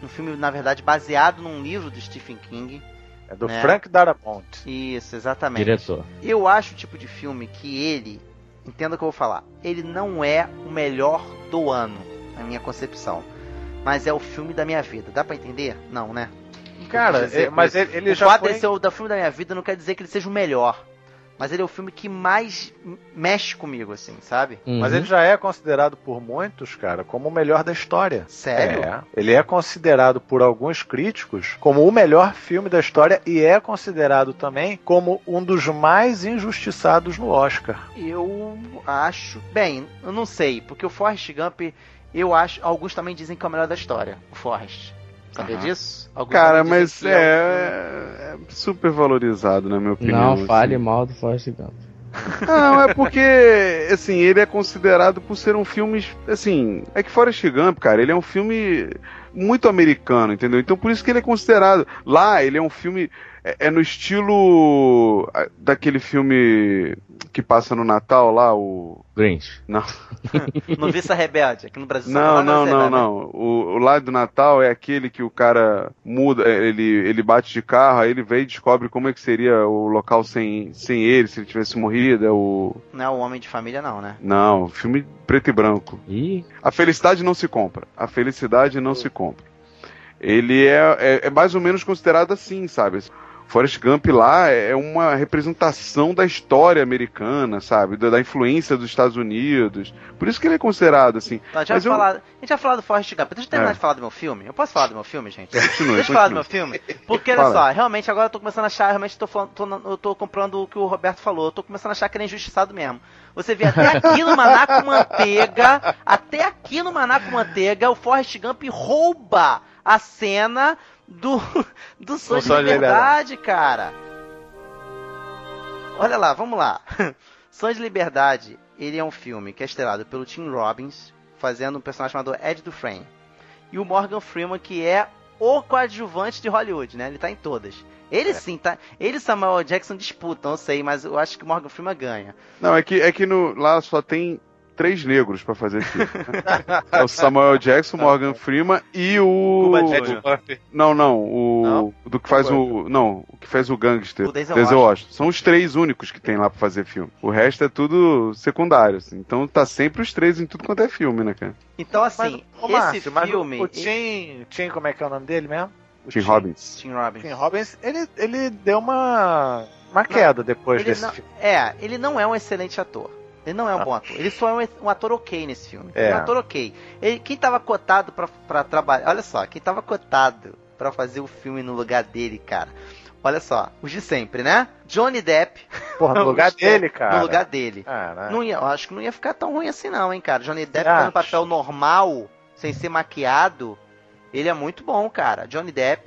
Um filme, na verdade, baseado num livro do Stephen King. É do né? Frank Darabont. Isso, exatamente. Diretor. Eu acho o tipo de filme que ele, entenda o que eu vou falar, ele não é o melhor do ano, na minha concepção. Mas é o filme da minha vida. Dá pra entender? Não, né? Cara, dizer, é- mas ele, ele o já fato foi... dele ser o da filme da minha vida não quer dizer que ele seja o melhor. Mas ele é o filme que mais mexe comigo, assim, sabe? Mas Uhum. ele já é considerado por muitos, cara, como o melhor da história. Sério? É. Ele é considerado por alguns críticos como o melhor filme da história e é considerado também como um dos mais injustiçados no Oscar. Eu acho. Bem, eu não sei, porque o Forrest Gump, eu acho. Alguns também dizem que é o melhor da história, o Forrest. Sabia Aham. disso? Alguns Cara, mas é, é super valorizado, na minha opinião. Não fale assim. mal do Forrest Gump. Não, é porque, assim, ele é considerado por ser um filme, assim, é que Forrest Gump, cara, ele é um filme muito americano, entendeu? Então por isso que ele é considerado. Lá, ele é um filme, é, é no estilo daquele filme que passa no Natal lá, o... Grinch. Não, No Vista Rebelde, aqui no Brasil. não, não, não, não. O, o lá do Natal é aquele que o cara muda, é, ele, ele bate de carro, aí ele vem e descobre como é que seria o local sem, sem ele, se ele tivesse morrido, é o... Não é o Homem de Família, não, né? Não, filme preto e branco. Ih, A felicidade não se compra. A felicidade não se compra. Ele é, é, é mais ou menos considerado assim, sabe? Forrest Gump lá é uma representação da história americana, sabe? Da, da influência dos Estados Unidos. Por isso que ele é considerado assim. Então, a, gente eu- falar, a gente vai falar do Forrest Gump. Deixa eu terminar É. de falar do meu filme. Eu posso falar do meu filme, gente? Continue, Deixa eu falar do meu filme. Porque, olha só, realmente agora eu tô começando a achar, realmente tô falando, tô, eu tô comprando o que o Roberto falou. Eu tô começando a achar que ele é injustiçado mesmo. Você vê até aqui no Maná com Manteiga, até aqui no Maná com Manteiga, o Forrest Gump rouba a cena do, do Sonho de Sonho de Liberdade, cara. Olha lá, vamos lá. Sonho de Liberdade, ele é um filme que é estrelado pelo Tim Robbins, fazendo um personagem chamado Ed Dufresne. E o Morgan Freeman, que é o coadjuvante de Hollywood, né? Ele tá em todas. Ele sim, tá. Ele e Samuel Jackson disputam, eu sei, mas eu acho que o Morgan Freeman ganha. Não, é que, é que no, lá só tem três negros pra fazer filme. né? é o Samuel Jackson, Morgan Freeman e o. Não, não, o Não? do que faz o, não, o que faz o gangster, O Denzel Washington. Washington. São os três únicos que tem lá pra fazer filme. O resto é tudo secundário, assim. Então tá sempre os três em tudo quanto é filme, né, cara? Então, assim, Ô, esse Márcio, mas o- filme. O Tim, Tim, como é que é o nome dele mesmo? O Tim Robbins. Tim Robbins. Tim Robbins, ele, ele deu uma, uma queda depois Ele desse não, filme. é, ele não é um excelente ator. Ele não é um bom ator. Ele só é um, um ator ok nesse filme. É. É um ator ok. Ele, quem tava cotado pra, pra trabalhar. Olha só, quem tava cotado pra fazer o filme no lugar dele, cara. Olha só, os de sempre, né? Johnny Depp. Porra, no lugar dele, cara. No lugar dele. Ah, né? Não ia, eu acho que não ia ficar tão ruim assim, não, hein, cara. Johnny Depp acha? fazendo papel normal, sem ser maquiado. Ele é muito bom, cara. Johnny Depp.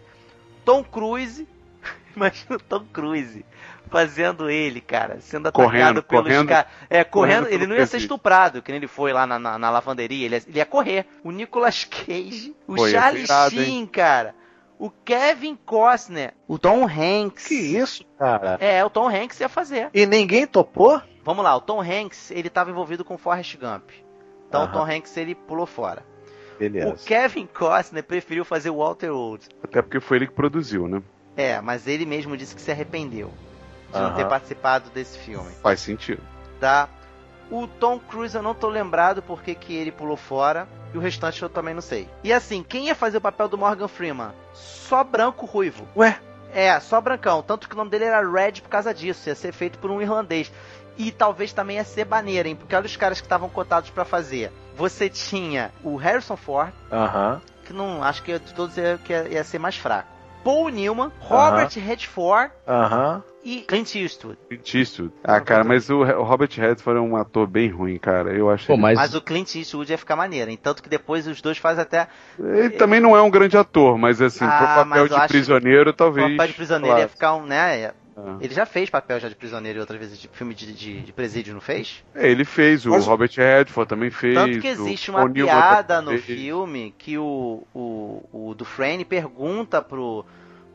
Tom Cruise. Imagina o Tom Cruise fazendo ele, cara, sendo atacado Correndo, pelos correndo- caras. É, correndo, correndo ele não ia ser estuprado, que nem ele foi lá na, na, na lavanderia, ele ia, ele ia correr. O Nicolas Cage, o ia Charlie ser irado, Sheen, cara, o Kevin Costner, o Tom Hanks. Que isso, cara? É, o Tom Hanks ia fazer. E ninguém topou? Vamos lá, o Tom Hanks, ele estava envolvido com o Forrest Gump. Então o. Tom Hanks, ele pulou fora. Beleza. O Kevin Costner preferiu fazer o Walter Old. Até porque foi ele que produziu, né? É, mas ele mesmo disse que se arrependeu de não ter participado desse filme, Faz sentido. tá? O Tom Cruise eu não tô lembrado porque que ele pulou fora. E o restante eu também não sei. E assim, quem ia fazer o papel do Morgan Freeman? Só branco ruivo. Ué? É, só brancão. Tanto que o nome dele era Red por causa disso. Ia ser feito por um irlandês. E talvez também ia ser baneira, hein? Porque olha os caras que estavam cotados pra fazer. Você tinha o Harrison Ford, Aham. que não acho que de todos ia, que ia, ia ser mais fraco. Paul Newman, Robert Redford Aham. E Clint Eastwood. Clint Eastwood. Ah, cara, mas o, o Robert Redford é um ator bem ruim, cara. Eu acho. Pô, ele- mas, Mas o Clint Eastwood ia ficar maneiro. hein? Tanto que depois os dois fazem até. Ele também não é um grande ator, mas assim, Ah, pro papel de prisioneiro, O talvez. papel de prisioneiro ia claro. ficar um, né? Ah. Ele já fez papel já de prisioneiro e outras vezes de filme de, de, de presídio, não fez? É, ele fez, o Mas- Robert Redford também fez. Tanto que o existe uma piada no fez. filme que o, o, o Dufresne pergunta pro,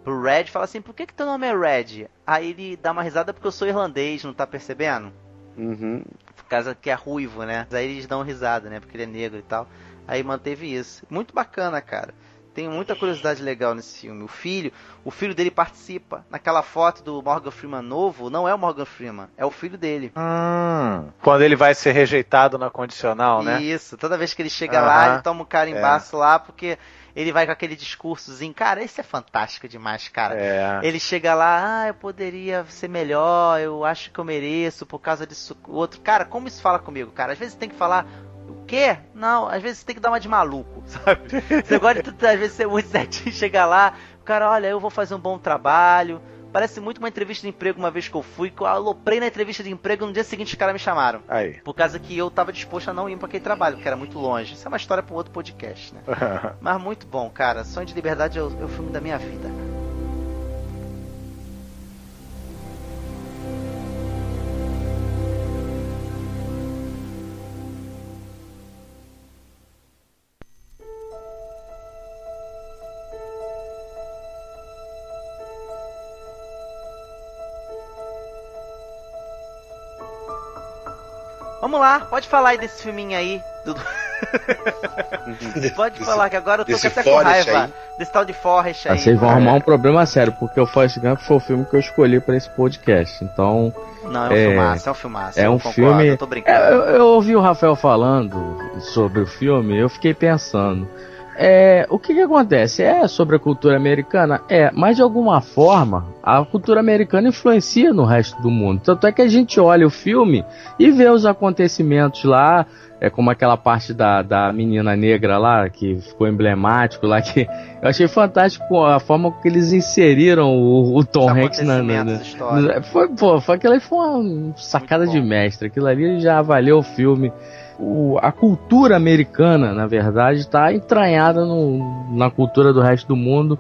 pro Red, fala assim, por que, que teu nome é Red? Aí ele dá uma risada porque eu sou irlandês, não tá percebendo? Uhum. Por causa que é ruivo, né? Aí eles dão risada, né? Porque ele é negro e tal. Aí manteve isso. Muito bacana, cara. Tem muita curiosidade legal nesse filme. O filho, o filho dele participa. Naquela foto do Morgan Freeman novo, não é o Morgan Freeman, é o filho dele. Hum, quando ele vai ser rejeitado na condicional, né? Isso, toda vez que ele chega lá, ele toma um carimbaço lá, porque ele vai com aquele discursozinho. Cara, esse é fantástico demais, cara. É. Ele chega lá, ah, eu poderia ser melhor, eu acho que eu mereço por causa disso. O outro, cara, como isso fala comigo, cara? Às vezes tem que falar. O quê? Não, às vezes tem que dar uma de maluco, sabe? Você gosta de às vezes ser muito certinho, chega lá, o cara, olha, eu vou fazer um bom trabalho. Parece muito uma entrevista de emprego uma vez que eu fui, que eu aloprei na entrevista de emprego no dia seguinte os caras me chamaram. Aí. Por causa que eu tava disposto a não ir pra aquele trabalho, porque era muito longe. Isso é uma história pra um outro podcast, né? Mas muito bom, cara. Sonho de Liberdade é o, é o filme da minha vida. Vamos lá, pode falar aí desse filminho aí, Dudu. pode Desse- falar que agora eu tô até com raiva aí. desse tal de Forrest aí. Ah, vocês vão arrumar um problema sério, porque o Forrest Gump foi o filme que eu escolhi pra esse podcast. Então, Não, é um É, filmaço, é um filmaço. é eu um concordo, filme. Eu tô brincando. É, eu, eu ouvi o Rafael falando sobre o filme, eu fiquei pensando. É, o que que acontece? É sobre a cultura americana? É, mas de alguma forma a cultura americana influencia no resto do mundo. Tanto é que a gente olha o filme e vê os acontecimentos lá, é como aquela parte da, da menina negra lá, que ficou emblemático lá, que eu achei fantástico a forma que eles inseriram o, o Tom Hanks na, na, história. foi, pô, foi, aquilo aí foi uma sacada de mestre. Aquilo ali já avaliou o filme. O- a cultura americana, na verdade, está entranhada no- na cultura do resto do mundo.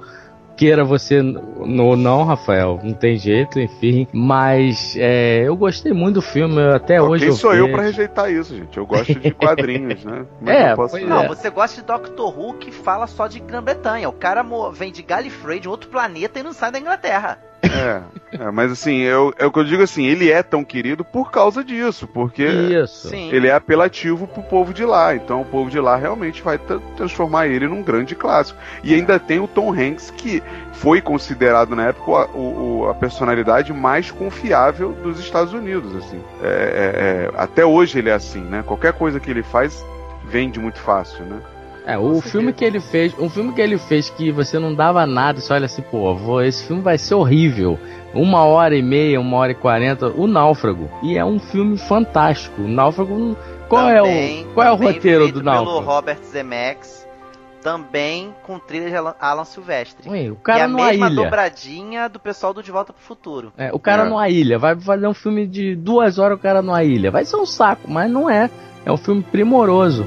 Queira você ou não, Rafael, não tem jeito, enfim. Mas é, eu gostei muito do filme, eu- até Ó, hoje Quem eu sou eu vejo. pra rejeitar isso, gente? Eu gosto de quadrinhos, né? Como É, eu posso pois Não, é. você gosta de Doctor Who que fala só de Grã-Bretanha. O cara vem de Gallifrey, de outro planeta, e não sai da Inglaterra. É, é, mas assim, eu, é o que eu digo assim, ele é tão querido por causa disso, porque Isso. Sim. ele é apelativo pro povo de lá. Então o povo de lá realmente vai tra- transformar ele num grande clássico. E ainda tem o Tom Hanks, que foi considerado na época a, o- o- a personalidade mais confiável dos Estados Unidos. Assim. É, é, é, até hoje ele é assim, né? Qualquer coisa que ele faz vende muito fácil, né? É, o filme que ele fez, um filme que ele fez que você não dava nada, você olha assim, pô, vou- esse filme vai ser horrível. Uma hora e meia, uma hora e quarenta, O Náufrago. E é um filme fantástico. O Náufrago, qual é Também- o, qual é o também roteiro feito do pelo Náufrago? Robert Zemeckis, também com trilha de Alan, Silvestre. Ué, o e cara a numa mesma ilha. dobradinha do pessoal do De Volta pro Futuro. É, o cara É. numa ilha, vai fazer um filme de duas horas o cara numa ilha. Vai ser um saco, mas não é. É um filme primoroso.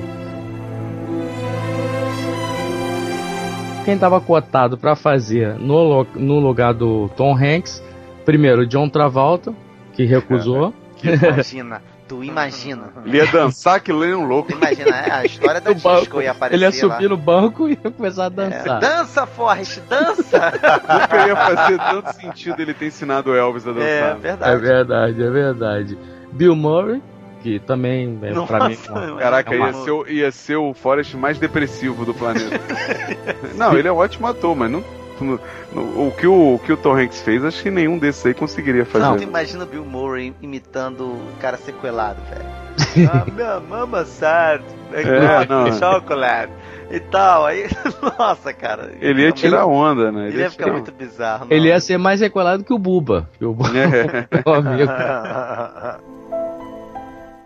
Quem tava cotado pra fazer no, no lugar do Tom Hanks, primeiro John Travolta, que recusou. Imagina, tu imagina. Ele ia dançar que nem um louco. Tu imagina, é, a história da No banco. disco ia aparecer Ele ia lá. subir no banco e ia começar a É, dançar. dança, Forrest, dança! Nunca ia fazer tanto sentido ele ter ensinado o Elvis a é, dançar. É verdade. verdade, é verdade. Bill Murray, que também, é, pra mim, Nossa, Caraca, É uma- ia, ser, o- ia ser o Forrest mais depressivo do planeta. não, ele é um ótimo ator, mas não, no- no- o, que o, o que o Tom Hanks fez, acho que nenhum desses aí conseguiria Tu fazer. imagina o Bill Murray imitando o cara sequelado, velho. ah, minha mama sad, É, não. chocolate e tal. Aí, nossa, cara. Ele ia tirar onda, né? Ele ia ficar muito bizarro. ele não. ia ser mais sequelado que o Buba. Que o Buba É. é amigo.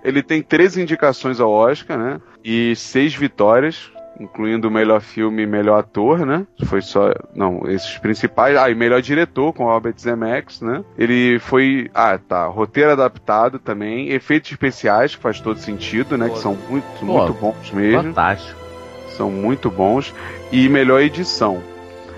Ele tem três indicações ao Oscar, né? E seis vitórias. incluindo o melhor filme e melhor ator, né? Foi só. Não, esses principais. Ah, e melhor diretor com Robert Zemeckis, né? Ele foi. Ah, tá. Roteiro adaptado também. Efeitos especiais, que faz todo sentido, né? Pô. Que são muito, Pô, muito bons mesmo. Fantástico. São muito bons. E melhor edição.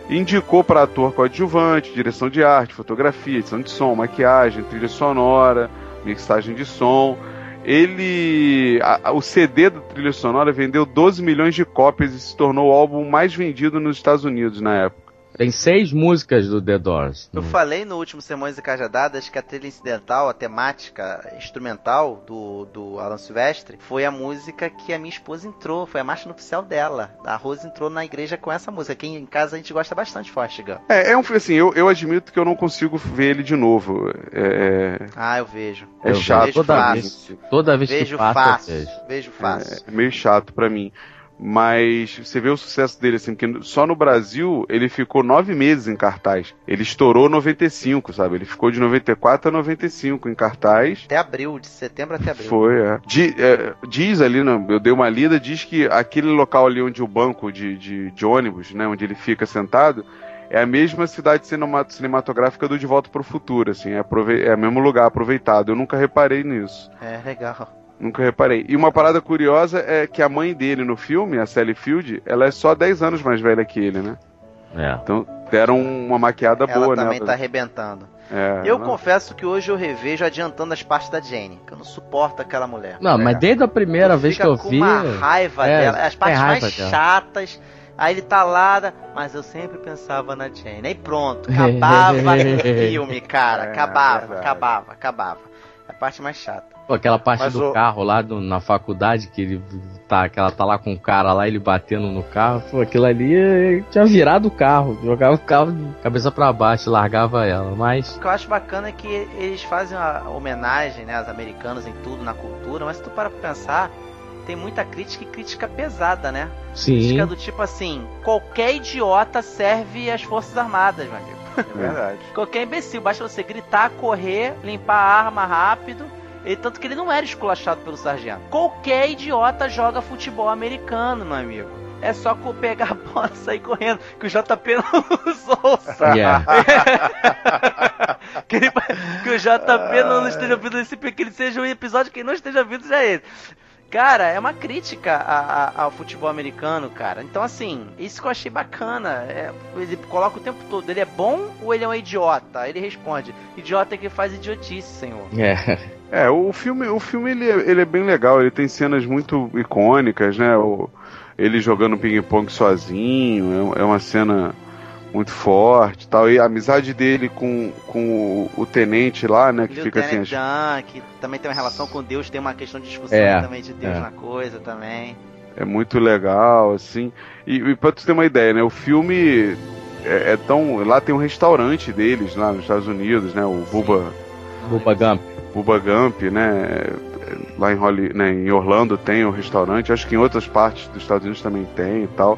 Indicou para ator coadjuvante, direção de arte, fotografia, edição de som, maquiagem, trilha sonora, mixagem de som. Ele. a- a- o CD da trilha sonora vendeu 12 milhões de cópias e se tornou o álbum mais vendido nos Estados Unidos na época. Tem seis músicas do The Doors. Eu falei no último Sermões e Cajadadas que a trilha incidental, a temática instrumental do, do Alan Silvestre, foi a música que a minha esposa entrou, foi a marcha oficial dela. A Rose entrou na igreja com essa música. Aqui em casa a gente gosta bastante Gump. É, é um filme assim, eu, eu admito que eu não consigo ver ele de novo. É, Ah, eu vejo. é Eu chato vejo toda pra fácil. vez, toda vez Vejo que passa, fácil. vejo. Vejo fácil. É meio chato pra mim. Mas você vê o sucesso dele, assim, porque só no Brasil ele ficou nove meses em cartaz. Ele estourou 95, sabe? Ele ficou de 94 a 95 em cartaz. Até abril, de setembro até abril. Foi, é. Di- é, Diz ali, né, eu dei uma lida, diz que aquele local ali onde o banco de, de, de ônibus, né, onde ele fica sentado, é a mesma cidade cinema- cinematográfica do De Volta para o Futuro, assim, é, é o mesmo lugar aproveitado. Eu nunca reparei nisso. É, legal. Nunca reparei. E uma parada curiosa é que a mãe dele no filme, a Sally Field, ela é só 10 anos mais velha que ele, né? É. Então deram uma maquiada Ela boa, também né? tá arrebentando. É, Eu não- confesso que hoje eu revejo adiantando as partes da Jane, que eu não suporto aquela mulher. Não, mas desde a primeira vez que Fica eu com vi. uma raiva é, dela, as partes tem raiva mais dela. chatas. Aí ele tá lá, mas eu sempre pensava na Jane. Aí pronto, acabava o filme, cara. É, acabava, verdade. acabava, acabava. A parte mais chata. Pô, aquela parte Mas do o- carro lá do- na faculdade, que ele tá, que ela tá lá com o cara lá, ele batendo no carro, pô, aquilo ali tinha virado o carro, jogava o carro de cabeça pra baixo, largava ela, mas. O que eu acho bacana é que eles fazem uma homenagem, né, aos americanos em tudo, na cultura, mas se tu para pra pensar, tem muita crítica e crítica pesada, né? Sim. Crítica do tipo assim, qualquer idiota serve às Forças Armadas, meu amigo. É verdade. Qualquer imbecil, basta você gritar, correr, limpar a arma rápido. E tanto que ele não era esculachado pelo sargento. Qualquer idiota joga futebol americano, meu amigo. É só pegar a bola e sair correndo. Que o JP não usou. Yeah. que, ele- que o JP não esteja ouvindo esse que ele seja um episódio que não esteja ouvindo já é esse. Cara, é uma crítica a- a- ao futebol americano, cara. Então, assim, isso que eu achei bacana. É, ele coloca o tempo todo, ele é bom ou ele é um idiota? Ele responde, idiota é que faz idiotice, senhor. É. É, o filme, o filme ele, é- ele é bem legal, ele tem cenas muito icônicas, né? O, ele jogando ping-pong sozinho, é, é uma cena muito forte e tal. E a amizade dele com, com o, o tenente lá, né? Que E o fica assim. Dan, que também tem uma relação com Deus, tem uma questão de discussão É, também de Deus é. na coisa também. É muito legal, assim. E, e pra tu ter uma ideia, né? O filme é, é tão. Lá tem um restaurante deles, lá nos Estados Unidos, né? O Bubba, Bubba Gump. Bubba Gump, né? Lá em, Holly, né, em Orlando tem um restaurante, acho que em outras partes dos Estados Unidos também tem e tal.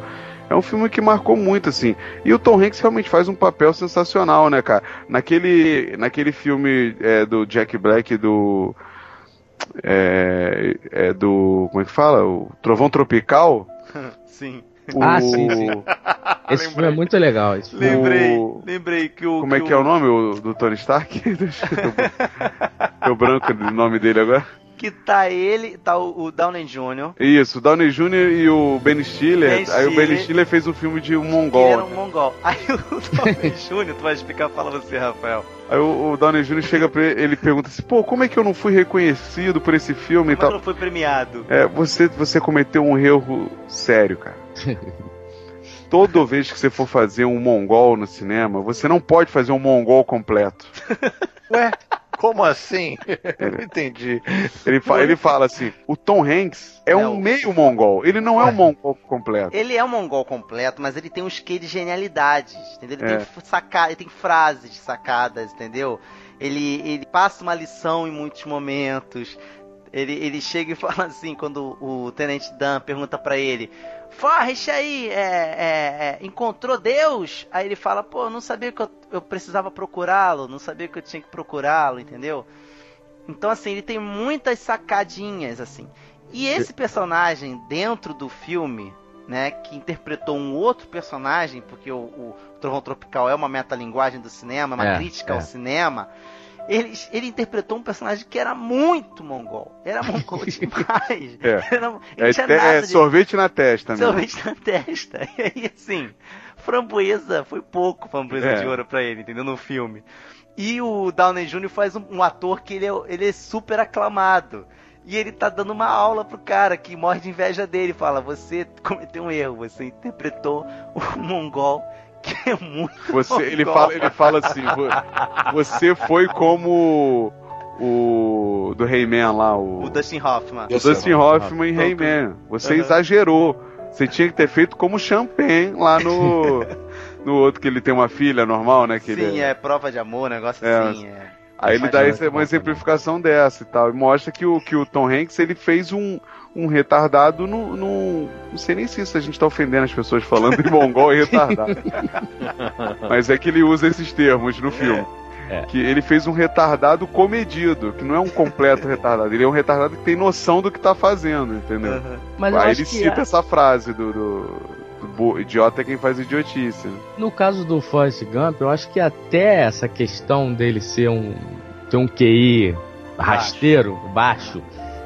É um filme que marcou muito, assim. E o Tom Hanks realmente faz um papel sensacional, né, cara? Naquele, naquele filme é, do Jack Black, do. É, é do. Como é que fala? O Trovão Tropical. Sim. O, Ah, sim, sim. Esse filme é muito legal. Esse filme. Lembrei, o- lembrei que o. Como é que é o nome o- do Tony Stark? Deixa eu- Deu branco o nome dele agora. Que tá ele, tá o, o Downey Jr. Isso, o Downey Jr. e o Ben Stiller. Ben aí o Ben Stiller. Stiller fez um filme de um Que mongol. era um mongol. Aí o Downey Jr., tu vai explicar, fala você, Rafael. Aí o, o Downey Jr. chega pra ele, ele pergunta assim: pô, como é que eu não fui reconhecido por esse filme e Como é que tal? não foi premiado? É, você, você cometeu um erro sério, cara. Toda vez que você for fazer um mongol no cinema, você não pode fazer um mongol completo. Ué, como assim? Eu não entendi. Ele, fa- ele fala assim: o Tom Hanks é um Não. meio mongol, ele não é um mongol completo. Ele é um mongol completo, mas ele tem um quê de genialidades, entendeu? Ele É. tem saca... ele tem frases sacadas, entendeu? Ele, ele passa uma lição em muitos momentos. Ele, ele chega e fala assim, quando o Tenente Dan pergunta pra ele, Forrest aí, é, é, é, encontrou Deus? Aí ele fala, pô, não sabia que eu, eu precisava procurá-lo, não sabia que eu tinha que procurá-lo, entendeu? Então, assim, ele tem muitas sacadinhas, assim. E esse personagem, dentro do filme, né, que interpretou um outro personagem, porque o, o Trovão Tropical é uma metalinguagem do cinema, uma É, crítica é. ao cinema. Ele, ele interpretou um personagem que era muito mongol. Era mongol demais. É. Era, É, é de- sorvete na testa, né? sorvete na testa. E aí, assim, framboesa, foi pouco framboesa É. de ouro pra ele, entendeu? No filme. E o Downey Jr. faz um, um ator que ele é, ele é super aclamado. E ele tá dando uma aula pro cara que morre de inveja dele. Fala, você cometeu um erro, você interpretou um mongol que é muito Você, ele, mongol." fala, ele fala assim: vo- você foi como o do Rayman lá, o, O Dustin Hoffman. o Dustin Hoffman em Rayman. Você Aham. exagerou. Você tinha que ter feito como Champagne lá no. no outro que ele tem uma filha normal, né? Que Sim, ele é prova de amor, negócio É. assim. É. Aí ele Faz dá essa- bom uma exemplificação dessa e tal. E mostra que o, que o Tom Hanks ele fez um, um retardado no, no. Não sei nem se isso a gente tá ofendendo as pessoas falando em mongol e retardado. Mas é que ele usa esses termos no filme. É. Que ele fez um retardado comedido, que não é um completo retardado, ele é um retardado que tem noção do que tá fazendo, entendeu? Mas eu Aí ele cita é- essa frase do, do, do idiota é quem faz idiotice. né? No caso do Forrest Gump, eu acho que até essa questão dele ser um ter um QI rasteiro, baixo,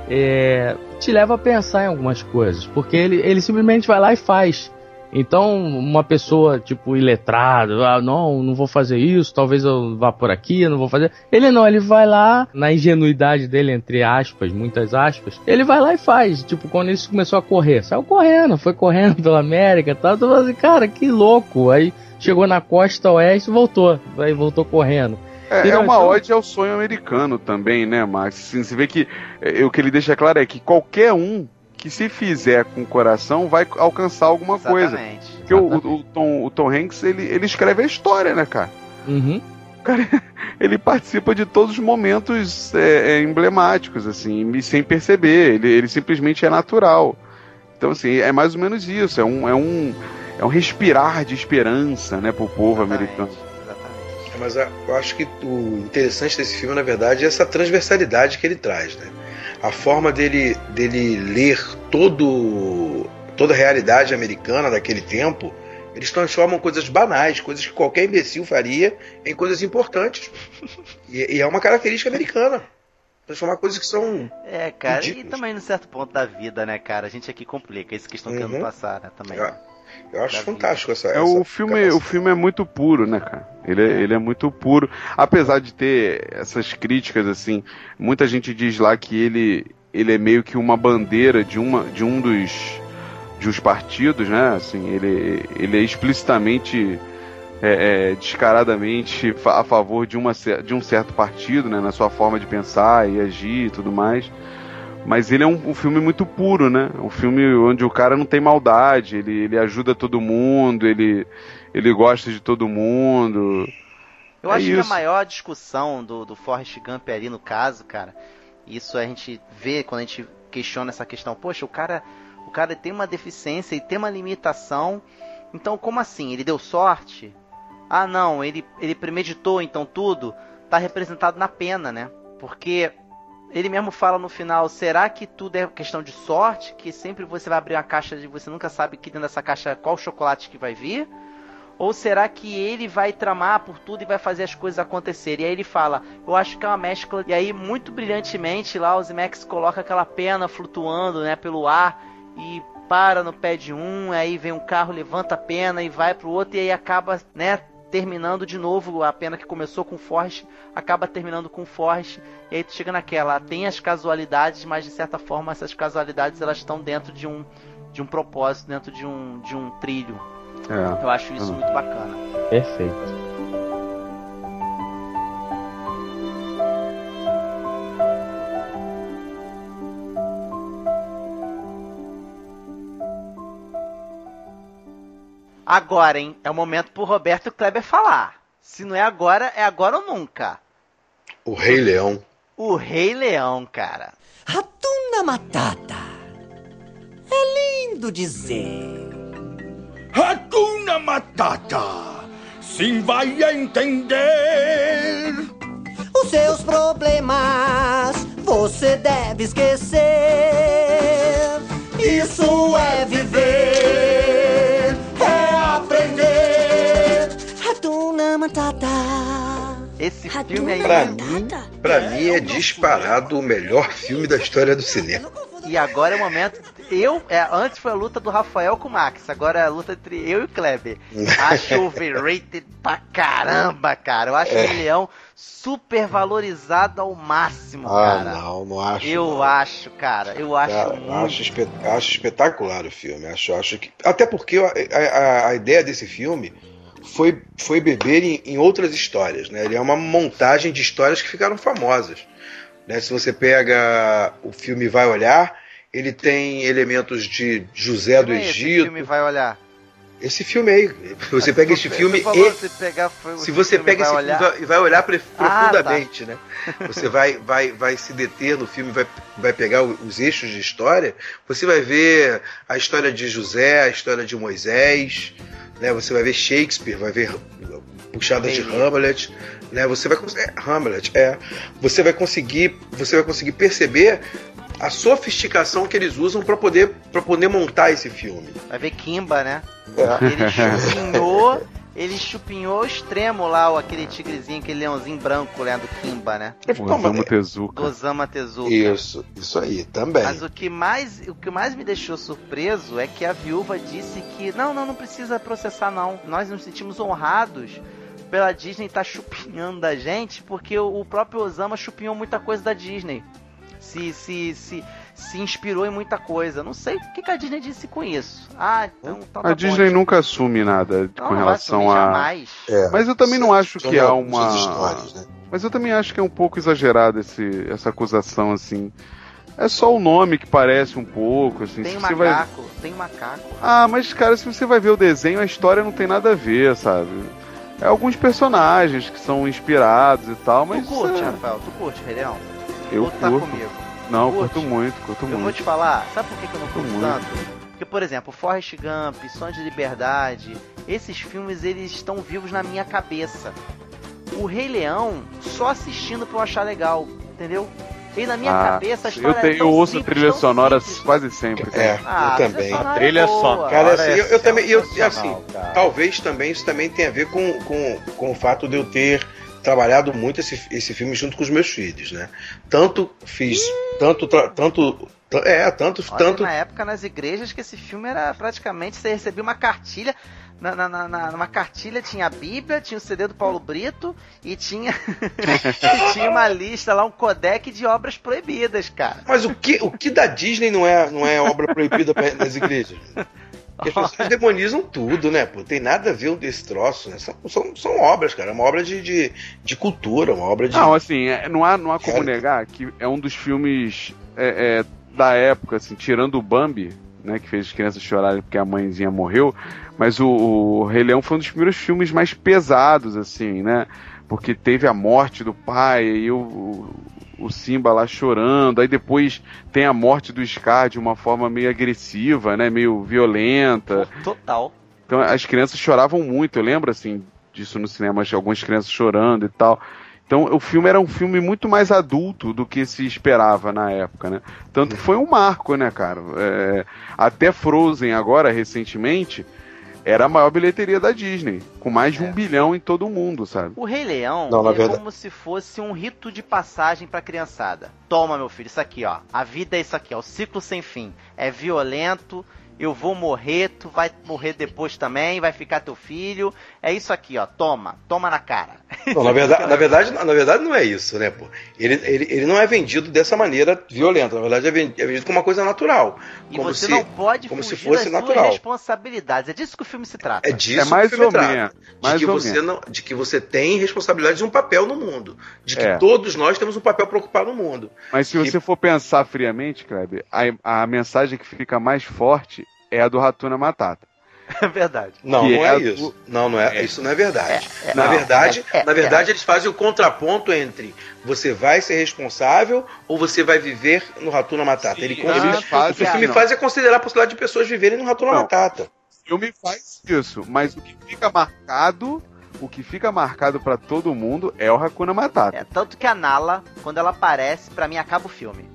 é, te leva a pensar em algumas coisas, porque ele, ele simplesmente vai lá e faz. Então, uma pessoa tipo iletrada, ah, não, não vou fazer isso, talvez eu vá por aqui, não vou fazer. Ele não, ele vai lá na ingenuidade dele entre aspas, muitas aspas. Ele vai lá e faz. Tipo, quando ele começou a correr, saiu correndo, foi correndo pela América, e tal. Falando assim, cara, que louco. Aí chegou na costa oeste e voltou. Aí voltou correndo. É, é uma então- ode ao sonho americano também, né, Max? Assim, você vê que é, o que ele deixa claro é que qualquer um que se fizer com o coração vai alcançar alguma coisa. Exatamente. Porque o, o- o Tom, o Tom Hanks, ele, ele escreve a história, né, cara? Uhum. Ele participa de todos os momentos é, é, emblemáticos, assim, sem perceber. Ele, ele simplesmente é natural. Então, assim, é mais ou menos isso. É um, é um, é um respirar de esperança, né, pro povo americano. É, Mas eu acho que o interessante desse filme, na verdade, é essa transversalidade que ele traz, né? A forma dele, dele ler todo, toda a realidade americana daquele tempo, eles transformam coisas banais, coisas que qualquer imbecil faria, em coisas importantes. E, e é uma característica americana. Transformar coisas que são. É, cara, e ridículas. também no certo ponto da vida, né, cara? A gente aqui complica, isso que estão Uhum. passar, né, também. Eu, eu acho fantástico essa. É, essa o filme, o filme é muito puro, né, cara? Ele é, ele é muito puro. Apesar de ter essas críticas, assim, muita gente diz lá que ele, ele é meio que uma bandeira de, uma, de um dos, de uns partidos, né? Assim, ele, ele é explicitamente, é, é, descaradamente a favor de, uma, de um certo partido, né? Na sua forma de pensar e agir e tudo mais. Mas ele é um, um filme muito puro, né? Um filme onde o cara não tem maldade, ele, ele ajuda todo mundo, ele, ele gosta de todo mundo. Eu É acho que a isso. maior discussão do, do Forrest Gump ali no caso, cara, isso a gente vê quando a gente questiona essa questão. Poxa, o cara, o cara tem uma deficiência e tem uma limitação. Então, como assim? Ele deu sorte? Ah, não, ele, ele premeditou então tudo. Tá representado na pena, né? Porque ele mesmo fala no final: será que tudo é questão de sorte? Que sempre você vai abrir uma caixa e você nunca sabe que dentro dessa caixa qual chocolate que vai vir? Ou será que ele vai tramar por tudo e vai fazer as coisas acontecerem? E aí ele fala, eu acho que é uma mescla. E aí, muito brilhantemente, lá o Zimex coloca aquela pena flutuando né, pelo ar e para no pé de um, aí vem um carro, levanta a pena e vai pro outro, e aí acaba, né, terminando de novo a pena que começou com Forrest, acaba terminando com Forrest, e aí tu chega naquela, tem as casualidades, mas de certa forma essas casualidades elas estão dentro de um de um propósito, dentro de um de um trilho. É. Eu acho isso Hum. muito bacana. Perfeito. Agora, hein? É o momento pro Roberto Kleber falar. Se não é agora, é agora ou nunca. O Rei Leão. O Rei Leão, cara. Ratuna Matata. É lindo dizer. Hakuna Matata. Sim vai entender. Os seus problemas você deve esquecer. Isso é viver. Filme aí. Pra mim, pra mim é disparado o melhor filme da história do cinema. E agora é o momento. Eu, é, antes foi a luta do Rafael com o Max, agora é a luta entre eu e o Kleber. Acho overrated pra caramba, cara. Eu acho É. o Leão super valorizado ao máximo, Ah, cara. não, não acho. Eu não. acho, cara. Eu acho Cara, muito. acho, espe- acho espetacular o filme. Acho, acho que. Até porque a, a- a ideia desse filme foi, foi beber em, em outras histórias. Né? Ele é uma montagem de histórias que ficaram famosas. Né? Se você pega o filme Vai Olhar, ele tem elementos de José do é esse Egito. filme vai olhar. Esse filme aí. Você pega este filme e. se pegar, foi, Se você pega esse olhar. filme e vai olhar pre- Ah, profundamente, né? Você vai, vai, vai se deter no filme, vai, vai pegar os eixos de história, você vai ver a história de José, a história de Moisés, né? Você vai ver Shakespeare, vai ver puxadas de. Hamlet, né? Você vai é, Hamlet, é. Você vai conseguir, você vai conseguir perceber a sofisticação que eles usam para poder para poder montar esse filme. Vai ver Kimba, né? É. Ele chupinhou, ele chupinhou ao extremo lá, o- aquele tigrezinho, aquele leãozinho branco, né, do Kimba, né? O Osamu Tezuka. Osama Tezuka. Isso, isso aí, também. Mas o que mais, o que mais me deixou surpreso é que a viúva disse que não, não, não precisa processar não. Nós nos sentimos honrados pela Disney estar chupinhando da gente, porque o, o próprio Osama chupinhou muita coisa da Disney. Se, se, se, se inspirou em muita coisa. Não sei o que, que a Disney disse com isso. Ah, então, então tá A bom, Disney nunca assume nada Não, com não relação a. jamais. É, Mas eu também não acho que há uma. histórias, né? Mas eu também acho que é um pouco exagerado esse, essa acusação, assim. É só o nome que parece um pouco, assim. Tem se você vai... macaco, tem macaco. Ah, mas cara, se você vai ver o desenho, a história não tem nada a ver, sabe? É alguns personagens que são inspirados e tal, mas. tu curte, é, Rafael? Tu curte, Rei Leão? Eu Ou tá curto. comigo? Não, Curte? curto muito, curto Eu vou muito. te falar, sabe por que, que eu não curto muito. tanto? Porque, por exemplo, Forrest Gump, Sonho de Liberdade, esses filmes eles estão vivos na minha cabeça. O Rei Leão, só assistindo pra eu achar legal, entendeu? E na minha Ah, cabeça a eu, história tenho, é eu ouço simples, trilha tão sonora simples. quase sempre. cara. É, Ah, eu também. A trilha é sonora. Cara, assim, é eu, eu também, eu, sensacional, assim, cara. talvez também isso também tenha a ver com, com, com o fato de eu ter trabalhado muito esse, esse filme junto com os meus filhos, né? Tanto fiz, tanto, tra- tanto, t- é, tanto, Olha, tanto, na época nas igrejas que esse filme era praticamente você recebia uma cartilha. Na, na, na, numa cartilha tinha a Bíblia, tinha o CD do Paulo Brito e tinha, e tinha uma lista lá, um codec de obras proibidas, cara. mas o que, o que da Disney não é, não é obra proibida nas igrejas? Porque as pessoas demonizam tudo, né? Pô, tem nada a ver desse troço, né? São, são, são obras, cara. É uma obra de, de, de cultura, uma obra de. Não, assim, é- não há, não há como Cara. negar que é um dos filmes é, é, da época, assim, tirando o Bambi, né, que fez as crianças chorarem porque a mãezinha morreu, mas o, o Rei Leão foi um dos primeiros filmes mais pesados, assim, né? Porque teve a morte do pai e o, o, Simba lá chorando, aí depois tem a morte do Scar de uma forma meio agressiva, né, meio violenta. Total. Então as crianças choravam muito, eu lembro assim disso no cinema, de algumas crianças chorando e tal. Então o filme era um filme muito mais adulto do que se esperava na época, né? Tanto que foi um marco, né, cara? É, até Frozen agora, recentemente, era a maior bilheteria da Disney, com mais de um bilhão em todo o mundo, sabe? O Rei Leão Não, na é verdade- como se fosse um rito de passagem pra criançada. Toma, meu filho, isso aqui, ó. A vida é isso aqui, ó. O ciclo sem fim. É violento. Eu vou morrer, tu vai morrer depois também, vai ficar teu filho. É isso aqui, ó. Toma, toma na cara. Não, na verdade, na verdade, na verdade não é isso, né, pô? Ele, ele, ele não é vendido dessa maneira violenta, na verdade é é vendido como uma coisa natural. E como você se, não pode como se fugir fosse das natural. suas responsabilidades. É disso que o filme se trata. É disso É mais que o filme ou trata. menos, De mais que, ou você menos. não, de que você tem responsabilidade de um papel no mundo. De que É. todos nós temos um papel para ocupar no mundo. Mas se Que- você for pensar friamente, Kleber, a, a mensagem que fica mais forte é a do Ratuna Matata. É verdade. Não, Que não é é, isso. do- Não, não é, É. Isso não é verdade. É, é, na não, verdade, é, é, na verdade eles fazem o contraponto entre você vai ser responsável ou você vai viver no Ratuna Matata. Ele Sim, eles fazem, o que o filme não. faz é considerar a possibilidade de pessoas viverem no Ratuna Não. Matata. O filme faz isso, mas o que fica marcado, o que fica marcado pra todo mundo é o Hakuna Matata. É, tanto que a Nala, quando ela aparece, pra mim acaba o filme.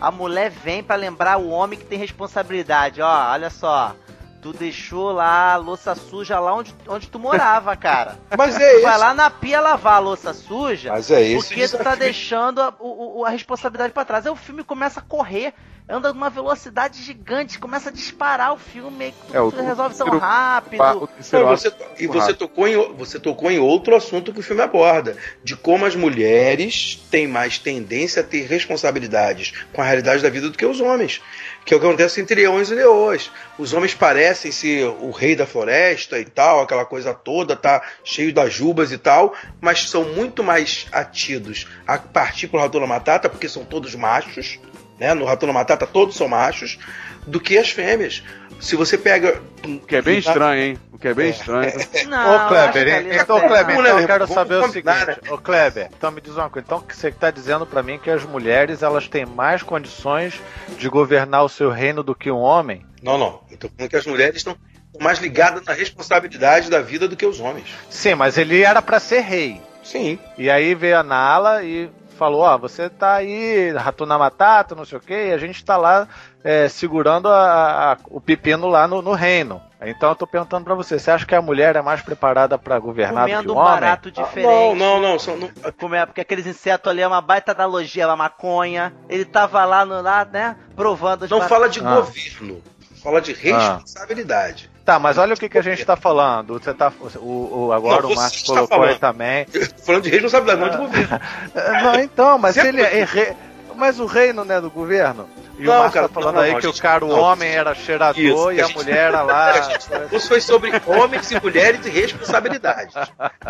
A mulher vem pra lembrar o homem que tem responsabilidade. Ó, olha só. Tu deixou lá a louça suja lá onde, onde tu morava, cara. Mas é Tu isso. vai lá na pia lavar a louça suja. Mas é esse Porque tu tá deixando a, o- a responsabilidade pra trás. Aí o filme começa a correr, anda numa velocidade gigante, começa a disparar o filme. É, o- resolve tão o- rápido. o Não, ato você- e muito você tocou, em, você tocou em outro assunto que o filme aborda: de como as mulheres têm mais tendência a ter responsabilidades com a realidade da vida do que os homens. Que é o que acontece entre leões e leoas. Os homens parecem ser o rei da floresta e tal, aquela coisa toda, tá cheio das jubas e tal, mas são muito mais atidos a partir pro Ratona Matata, porque são todos machos, né? No Ratona Matata todos são machos, do que as fêmeas. Se você pega. O que é bem estranho, hein? O que é bem estranho. Não, Ô Kleber, que então, Kleber, então né, eu quero saber o seguinte, ô Kleber, então me diz uma coisa, então que você está dizendo pra mim que as mulheres elas têm mais condições de governar o seu reino do que um homem? Não, não. Eu tô falando que as mulheres estão mais ligadas na responsabilidade da vida do que os homens. Sim, mas ele era pra ser rei. Sim. E aí veio a Nala e falou, ó, você tá aí, Ratuna Matata, não sei o quê, e a gente tá lá é, segurando a- a- o pepino lá no, no reino. Então eu tô perguntando pra você, você acha que a mulher é mais preparada pra governar do que Comendo o um homem? barato Não, diferente. não, não. São, não Comer, porque aqueles insetos ali é uma baita analogia, é uma maconha. Ele tava lá, no, lá né, provando não fala de Ah. governo. Fala de responsabilidade. Tá, mas olha o que, que a gente tá falando. Você tá, o, o- agora Não, o Márcio colocou falando. aí também. Eu tô falando de responsabilidade, não de governo. Não, então, mas ele é é rei. Mas o reino não é do governo? E Não, o Márcio cara, tá falando não, aí não, que a gente- o cara, o homem era cheirador Isso, e a gente- mulher era lá. Isso foi sobre homens e mulheres e responsabilidade.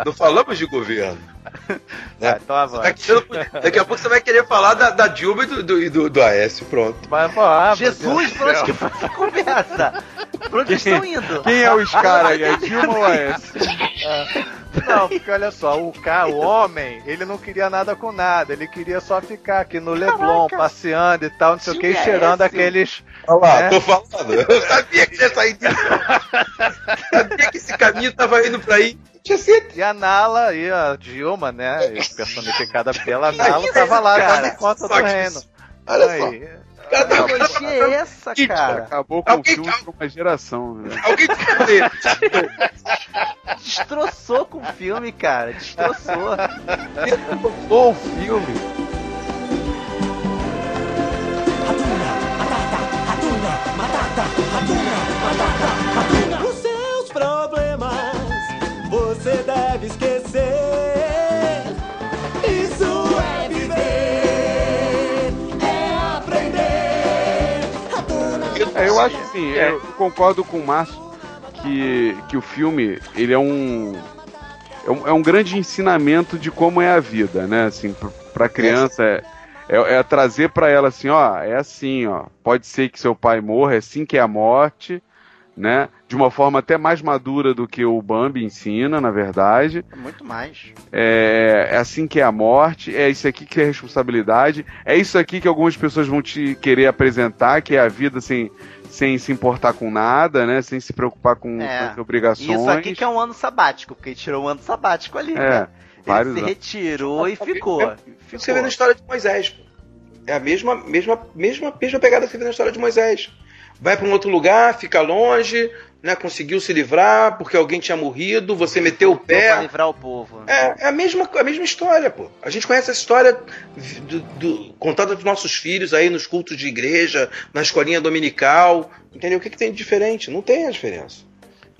Não falamos de governo. Ah, então Tá querendo- daqui a pouco você vai querer falar da, da Dilma e do, do, do, do Aécio, pronto. Mas, pô, ah, Jesus, pra onde que céu. foi essa conversa? Pra onde estão indo? Quem é os caras aí? É Dilma ou é esse? Não, porque olha só, o cara, o homem, ele não queria nada com nada, ele queria só ficar aqui no Leblon, passeando e tal, não sei o que, é cheirando esse? aqueles. Olha lá, É. tô falando. Eu sabia que ia sair disso. sabia que esse caminho tava indo pra aí. Tinha certeza. E a Nala e a Dilma, né, personificada pela Nala, tava lá dando conta do Só reino. Olha só. Aí, O cara tá- Que analogia é essa, cara? Acabou com Alguém- o filme por uma geração. Né? Alguém. Destroçou com o filme, cara. Destroçou. o filme. Os seus problemas você deve esquecer. É, eu acho assim, eu concordo com o Márcio que, que o filme ele é um, é um é um grande ensinamento de como é a vida, né? Assim, pra criança é, é, é trazer pra ela assim, ó, é assim, ó, pode ser que seu pai morra, é assim que é a morte, né? De uma forma até mais madura do que o Bambi ensina, na verdade. Muito mais. É, é assim que é a morte, é isso aqui que é a responsabilidade, é isso aqui que algumas pessoas vão te querer apresentar, que é a vida sem, sem se importar com nada, né? Sem se preocupar com, É. com as obrigações. Isso aqui que é um ano sabático, porque ele tirou um ano sabático ali, É, cara. vários Ele se anos. retirou e ficou. Você vê na história de Moisés. pô. É a mesma, mesma, mesma, mesma pegada que você vê na história de Moisés. Vai para um outro lugar, fica longe, né? Conseguiu se livrar porque alguém tinha morrido, você meteu o Pra pé. livrar o povo. É, é a mesma, a mesma história, pô. A gente conhece essa história do, do- contada dos nossos filhos aí nos cultos de igreja, na escolinha dominical. Entendeu? O que, que tem de diferente? Não tem a diferença.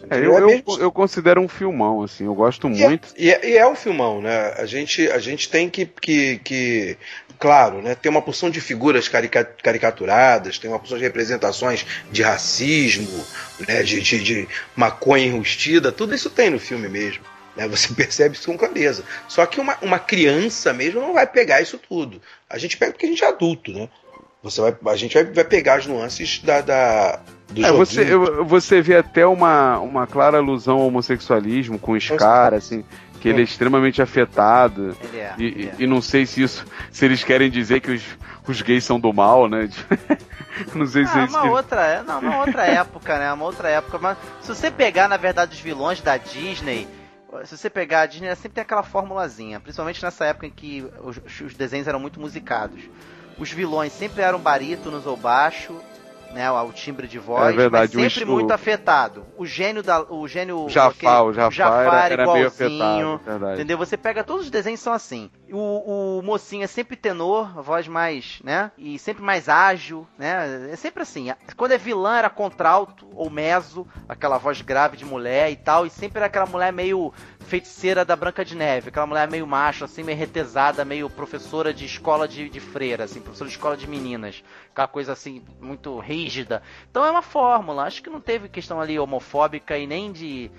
É, eu, É eu, eu considero um filmão, assim, eu gosto E é- muito. E é, e é um filmão, né? A gente, a gente tem que, que, que claro, né? Tem uma porção de figuras carica- caricaturadas, tem uma porção de representações de racismo, né? De, de, de maconha enrustida, tudo isso tem no filme mesmo. Né? Você percebe isso com clareza. Só que uma, uma criança mesmo não vai pegar isso tudo. A gente pega porque a gente é adulto, né? Você vai, a gente vai, vai pegar as nuances da, da, do É, joguinho. você, eu- você vê até uma, uma clara alusão ao homossexualismo com o Scar, assim, que ele é extremamente afetado. Ele é. E, ele é. e não sei se isso. Se eles querem dizer que os, os gays são do mal, né? não sei se Ah, é isso. uma que- outra, é- não, uma outra época, né? Uma outra época. Mas se você pegar, na verdade, os vilões da Disney, se você pegar a Disney, ela sempre tem aquela formulazinha. Principalmente nessa época em que os, os desenhos eram muito musicados. Os vilões sempre eram barítonos ou baixo. né, o timbre de voz, É verdade, o mas sempre estilo- muito afetado. O gênio da, o gênio, O Jafar, o Jafar era- era meio igualzinho, afetado, verdade. entendeu? Você pega todos os desenhos são assim. O, o mocinho é sempre tenor, a voz mais, né, e sempre mais ágil, né? É sempre assim. Quando é vilã era contralto ou meso, aquela voz grave de mulher e tal, e sempre era aquela mulher meio feiticeira da Branca de Neve, aquela mulher meio macho, assim, meio retesada, meio professora de escola de, de freira, assim, professora de escola de meninas, aquela coisa assim, muito rígida. Então é uma fórmula, acho que não teve questão ali homofóbica e nem de.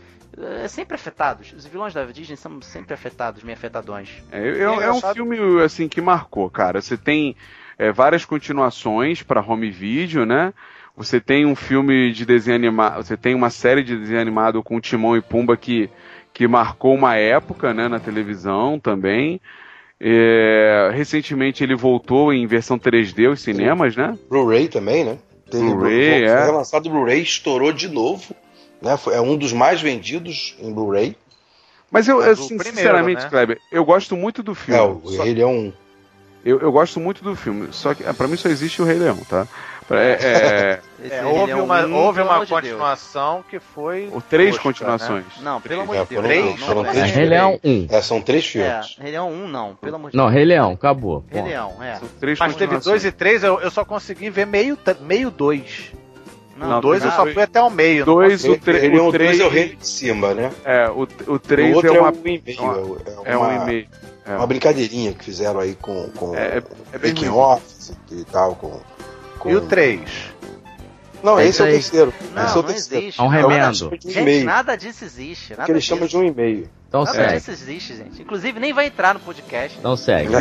É sempre afetados. Os vilões da Disney são sempre afetados, meio afetadões. É, é- é um filme assim que marcou, cara. Você tem é, várias continuações para home video, né? Você tem um filme de desenho animado, você tem uma série de desenho animado com Timão e Pumba que, que marcou uma época, né, na televisão também. É, recentemente ele voltou em versão 3D aos cinemas, né? Blu-ray também, né? Teve Blu-ray, foi é. relançado o Blu-ray, estourou de novo. Né? Foi- É um dos mais vendidos em Blu-ray. Mas eu, Mas assim, primeiro, sinceramente, né? Kleber, eu gosto muito do filme. É, o Só- Rei Leão. Eu, eu gosto muito do filme, só que ah, pra mim só existe o Rei Leão, tá? É, é- É, houve um, uma, houve uma amor de continuação que foi. Ou três continuações. né? Não, pelo amor É, de Deus. foram, não, foram não, três É, Rei Leão 1. É, são três É, filmes. Rei Leão 1 não, pelo amor de Não, Deus. Rei Leão, acabou. Rei. Leão, é. Três Mas teve dois e três, eu, eu só consegui ver meio, meio dois. Não, o dois eu só foi- fui até o meio. não Dois, o, tre- o 3 três é o Rei de Simba, né? É, o, o O 3 outro é uma. é um e-mail. uma- É, é uma, um e-mail. É. uma brincadeirinha que fizeram aí com, com É, é- é bem off e tal. Com... E o três? Não, É esse é o terceiro. Não, esse é o terceiro. existe. É um remendo. chama de Gente, e-mail. nada disso existe. Nada que eles disso. chamam de um e-mail. Então Nada segue. disso existe, gente. Inclusive, nem vai entrar no podcast. Então segue.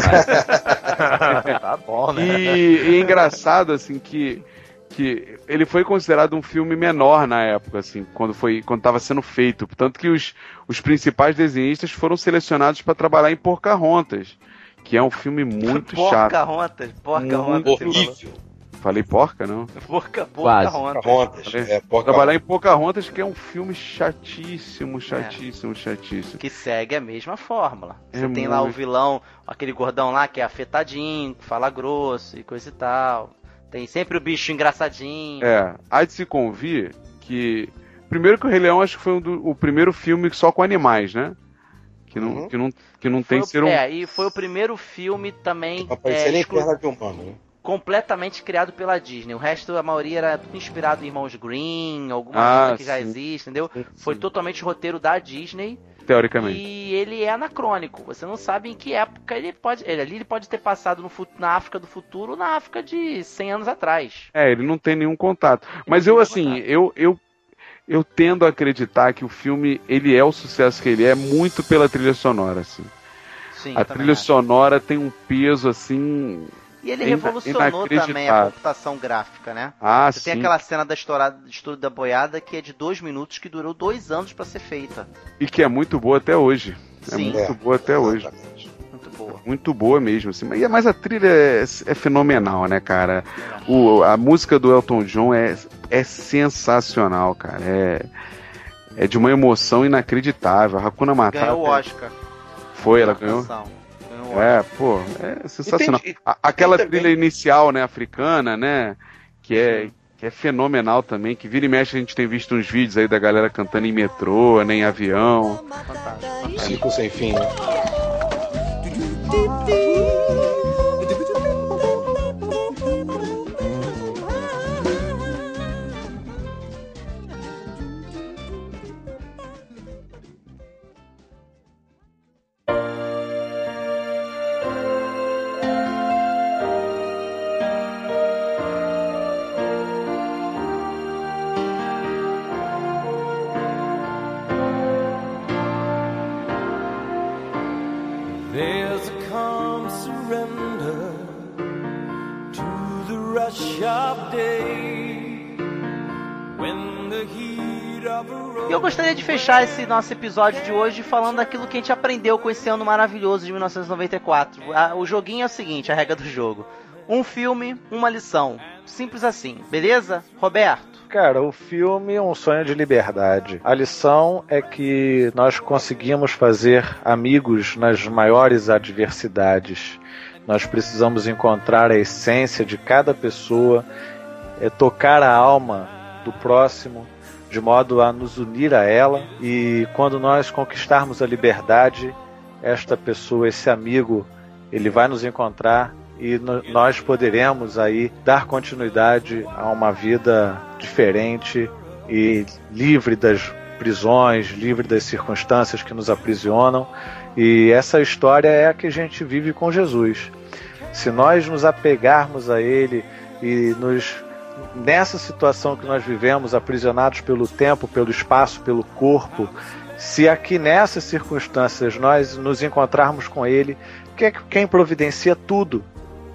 tá bom, né? E, e é engraçado, assim, que, que ele foi considerado um filme menor na época, assim, quando foi quando estava sendo feito. Tanto que os, os principais desenhistas foram selecionados para trabalhar em Porcahontas, que é um filme muito chato. Muito Porca-rontas. você falou. Horrível. Falei porca, não? Porca, Quase. porca-rontas. Pocahontas. É, Pocahontas. Trabalhar em Pocahontas, que é um filme chatíssimo, chatíssimo, chatíssimo. Que segue a mesma fórmula. Você É tem lá o muito. vilão, aquele gordão lá que é afetadinho, que fala grosso e coisa e tal. Tem sempre o bicho engraçadinho. É, há de se convir que. Primeiro que o Rei Leão acho que foi um do- o primeiro filme só com animais, né? Que não, Uhum. que não, que não Foi tem o- ser um. É, e foi o primeiro filme também Pra é, aparecer nem exclu- perna de humano, né? Completamente criado pela Disney. O resto, a maioria era tudo inspirado em Irmãos Green, alguma Ah, coisa que já sim. existe, entendeu? Sim, Foi totalmente roteiro da Disney Teoricamente. e ele é anacrônico. Você não sabe em que época ele pode. Ele ali ele pode ter passado no, na África do futuro ou na África de 100 anos atrás. É, ele não tem nenhum contato. Mas não eu, assim, contato. eu, eu, eu tendo a acreditar que o filme, ele é o sucesso que ele é, muito pela trilha sonora, assim. Sim, a trilha acho. sonora tem um peso, assim... E ele é revolucionou também a computação gráfica, né? Ah, Você sim. tem aquela cena da estourada do estudo da boiada que é de dois minutos, que durou dois anos pra ser feita. E que é muito boa até hoje. É Sim. muito boa até hoje. Exatamente. Muito boa. Muito boa mesmo, assim. Mas, mas a trilha é, é fenomenal, né, cara? O, a música do Elton John é, é sensacional, cara. É, é de uma emoção inacreditável. A Hakuna Matata Ganhou o Oscar. foi, ela ganhou. canção. É, pô, é sensacional. E tem- A- aquela também- trilha inicial, né, africana, né, que é, que é fenomenal também, que vira e mexe a gente tem visto uns vídeos aí da galera cantando em metrô, né, em avião. Fantástico. Ciclo sem fim, né? E eu gostaria de fechar esse nosso episódio de hoje falando daquilo que a gente aprendeu com esse ano maravilhoso de 1994. Ah, O joguinho é o seguinte, a regra do jogo. Um filme, uma lição. Simples assim, beleza? Roberto? Cara, o filme é um sonho de liberdade. A lição é que nós conseguimos fazer amigos nas maiores adversidades. Nós precisamos encontrar a essência de cada pessoa é tocar a alma do próximo, de modo a nos unir a ela. E quando nós conquistarmos a liberdade, esta pessoa, esse amigo, ele vai nos encontrar e no- nós poderemos aí dar continuidade a uma vida diferente e livre das prisões, livre das circunstâncias que nos aprisionam. E essa história é a que a gente vive com Jesus. Se nós nos apegarmos a Ele e nos nessa situação que nós vivemos, aprisionados pelo tempo, pelo espaço, pelo corpo, se aqui nessas circunstâncias nós nos encontrarmos com Ele, que é quem providencia tudo,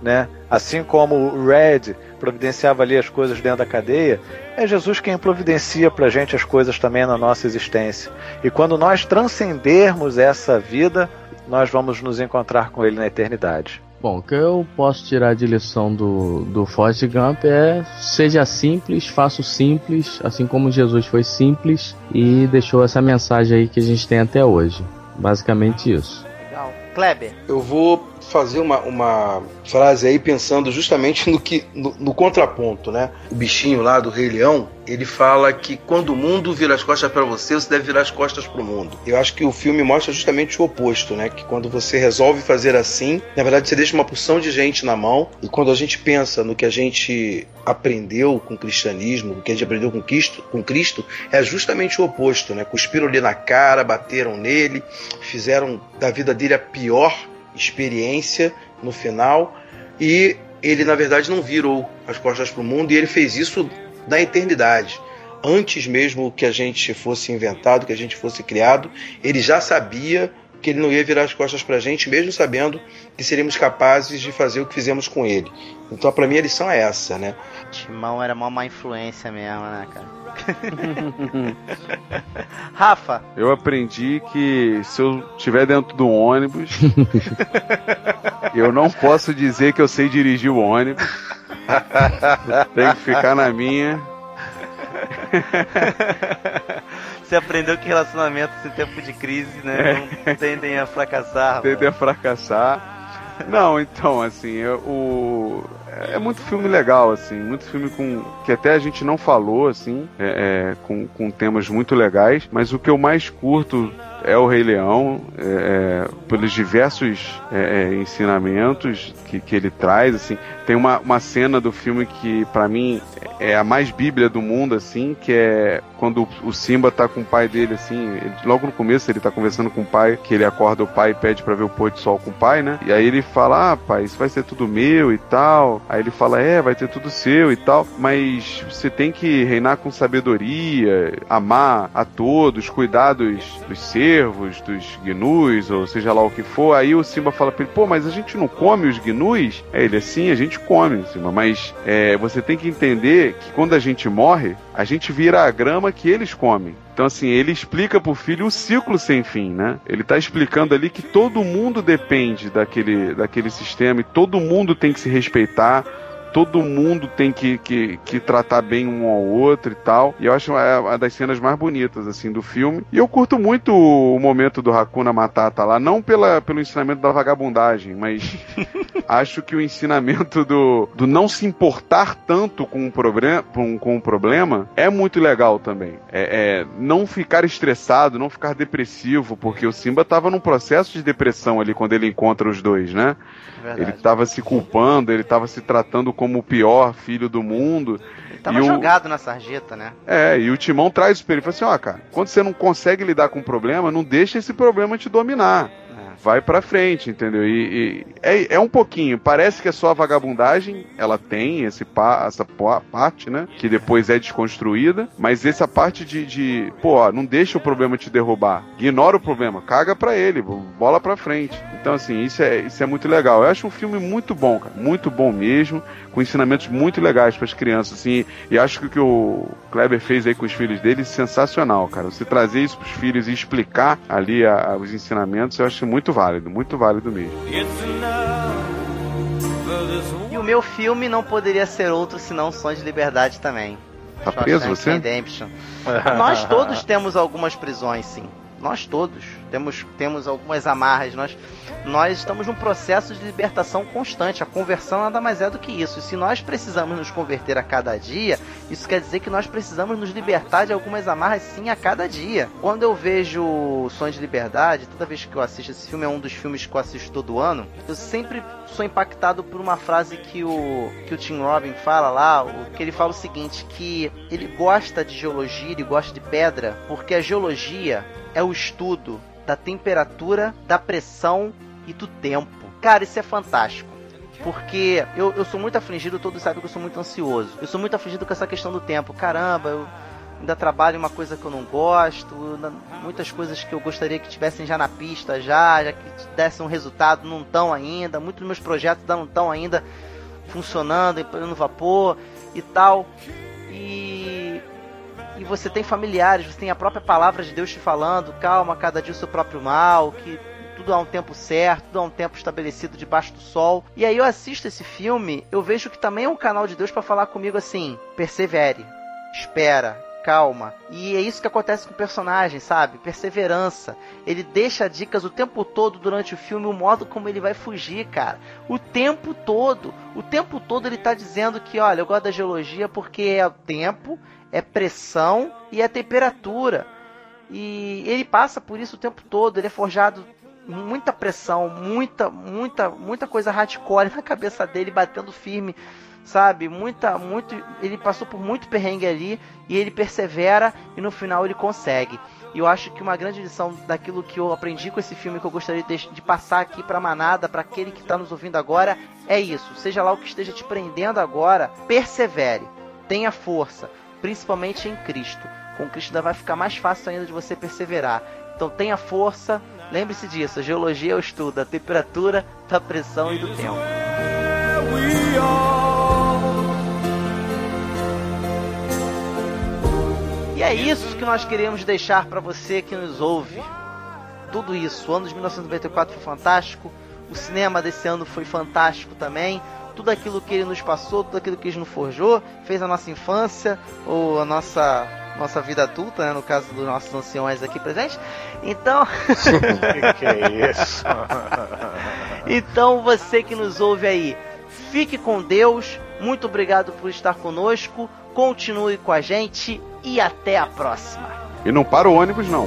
né? Assim como o Red providenciava ali as coisas dentro da cadeia, é Jesus quem providencia pra gente as coisas também na nossa existência. E quando nós transcendermos essa vida, nós vamos nos encontrar com Ele na eternidade. Bom, o que eu posso tirar de lição do, do Forrest Gump é seja simples, faça o simples, assim como Jesus foi simples e deixou essa mensagem aí que a gente tem até hoje. Basicamente isso. Legal. Kleber, Eu vou fazer uma, uma frase aí pensando justamente no que no, no contraponto, né? O bichinho lá do Rei Leão, ele fala que quando o mundo vira as costas para você, você deve virar as costas para o mundo. Eu acho que o filme mostra justamente o oposto, né? Que quando você resolve fazer assim, na verdade você deixa uma porção de gente na mão. E quando a gente pensa no que a gente aprendeu com o cristianismo, o que a gente aprendeu com Cristo, com Cristo, é justamente o oposto, né? Cuspiram ali na cara, bateram nele, fizeram da vida dele a pior experiência no final e ele na verdade não virou as costas para o mundo e ele fez isso na eternidade. Antes mesmo que a gente fosse inventado, que a gente fosse criado, ele já sabia que ele não ia virar as costas para a gente, mesmo sabendo que seríamos capazes de fazer o que fizemos com ele. Então, para mim, a lição é essa, né? Timão era uma má influência mesmo, né, cara? Rafa, Eu aprendi que se eu estiver dentro do ônibus, eu não posso dizer que eu sei dirigir o ônibus. Tem que ficar na minha. você aprendeu que relacionamentos em tempo de crise, né, não tendem a fracassar. Tendem a fracassar. Não, então, assim, o é muito filme legal, assim, muito filme com que até a gente não falou, assim, é, é, com, com temas muito legais, mas o que eu mais curto é o Rei Leão, é, é, pelos diversos é, é, ensinamentos que, que ele traz, assim, tem uma, uma cena do filme que pra mim é a mais bíblia do mundo, assim, que é quando o Simba tá com o pai dele, assim, ele- logo no começo ele tá conversando com o pai, que ele acorda o pai e pede pra ver o pôr do sol com o pai, né? E aí ele fala, ah, pai, isso vai ser tudo meu e tal. Aí ele fala, é, vai ter tudo seu e tal, mas você tem que reinar com sabedoria, amar a todos, cuidar dos, dos servos, dos gnus, ou seja lá o que for. Aí o Simba fala pra ele, pô, mas a gente não come os gnus? Aí ele, assim, a gente come, Simba, mas é, você tem que entender que quando a gente morre, a gente vira a grama que eles comem. Então, assim, ele explica pro filho o ciclo sem fim, né? Ele tá explicando ali que todo mundo depende daquele, daquele sistema e todo mundo tem que se respeitar. Todo mundo tem que, que, que tratar bem um ao outro e tal. E eu acho é uma das cenas mais bonitas, assim, do filme. E eu curto muito o momento do Hakuna Matata lá, não pela, pelo ensinamento da vagabundagem, mas acho que o ensinamento do, do não se importar tanto com o, problema, com, com o problema é muito legal também. É, é não ficar estressado, não ficar depressivo, porque o Simba tava num processo de depressão ali quando ele encontra os dois, né? Ele tava se culpando, ele tava se tratando como o pior filho do mundo. Ele tava e o- jogado na sarjeta, né? é, e o Timão traz isso pra ele. Fala assim, ó, cara, quando você não consegue lidar com o problema, não deixa esse problema te dominar. Vai pra frente, entendeu? E, e é, é um pouquinho, parece que é só a vagabundagem, ela tem esse pa, essa parte, né? Que depois é desconstruída, mas essa parte de, de pô, não deixa o problema te derrubar. Ignora o problema, caga pra ele, bola pra frente. Então, assim, isso é, isso é muito legal. Eu acho um filme muito bom, cara, muito bom mesmo, com ensinamentos muito legais pras crianças, assim, e acho que o que o Kleber fez aí com os filhos dele sensacional, cara. Você trazer isso pros filhos e explicar ali a- a- os ensinamentos, eu acho muito válido, muito válido mesmo. E o meu filme não poderia ser outro senão Sonhos de Liberdade também. Tá preso você? Redemption. Nós todos temos algumas prisões, sim. nós todos temos, temos algumas amarras, nós, nós estamos num processo de libertação constante. A conversão nada mais é do que isso. E se nós precisamos nos converter a cada dia, isso quer dizer que nós precisamos nos libertar de algumas amarras sim a cada dia. Quando eu vejo Sonho de Liberdade, toda vez que eu assisto esse filme, é um dos filmes que eu assisto todo ano, eu sempre sou impactado por uma frase que o, que o Tim Robin fala lá, que ele fala o seguinte, que ele gosta de geologia, ele gosta de pedra, porque a geologia é o estudo da temperatura, da pressão e do tempo. Cara, isso é fantástico. Porque eu, eu sou muito afligido, todos sabem que eu sou muito ansioso. Eu sou muito afligido com essa questão do tempo. Caramba, eu ainda trabalho em uma coisa que eu não gosto, muitas coisas que eu gostaria que tivessem já na pista, já, já que dessem um resultado, não estão ainda. Muitos dos meus projetos não estão ainda funcionando, no vapor e tal. E e você tem familiares, você tem a própria palavra de Deus te falando, calma, cada dia o seu próprio mal, que tudo há um tempo certo, tudo há um tempo estabelecido debaixo do sol. E aí eu assisto esse filme, eu vejo que também é um canal de Deus para falar comigo assim: persevere, espera, calma. E é isso que acontece com o personagem, sabe? Perseverança. Ele deixa dicas o tempo todo durante o filme, o modo como ele vai fugir, cara. O tempo todo. O tempo todo ele tá dizendo que, olha, eu gosto da geologia porque é o tempo, é pressão e é temperatura. E ele passa por isso o tempo todo, ele é forjado muita pressão, muita, muita, muita coisa hardcore na cabeça dele, batendo firme, sabe? Muita, muito, ele passou por muito perrengue ali e ele persevera e no final ele consegue. E eu acho que uma grande lição daquilo que eu aprendi com esse filme que eu gostaria de, de passar aqui para manada, para aquele que está nos ouvindo agora, é isso. Seja lá o que esteja te prendendo agora, persevere, tenha força, principalmente em Cristo. Com Cristo ainda vai ficar mais fácil ainda de você perseverar. Então tenha força, lembre-se disso, a geologia é o estudo da temperatura, da pressão e do tempo. E é isso que nós queremos deixar para você que nos ouve. Tudo isso, o ano de 1994 foi fantástico, o cinema desse ano foi fantástico também. Tudo aquilo que ele nos passou, tudo aquilo que ele nos forjou, fez a nossa infância ou a nossa nossa vida adulta, né, no caso dos nossos anciões aqui presentes. Então, que, que é isso? então você que nos ouve aí, fique com Deus. Muito obrigado por estar conosco. Continue com a gente e até a próxima. E não para o ônibus, não.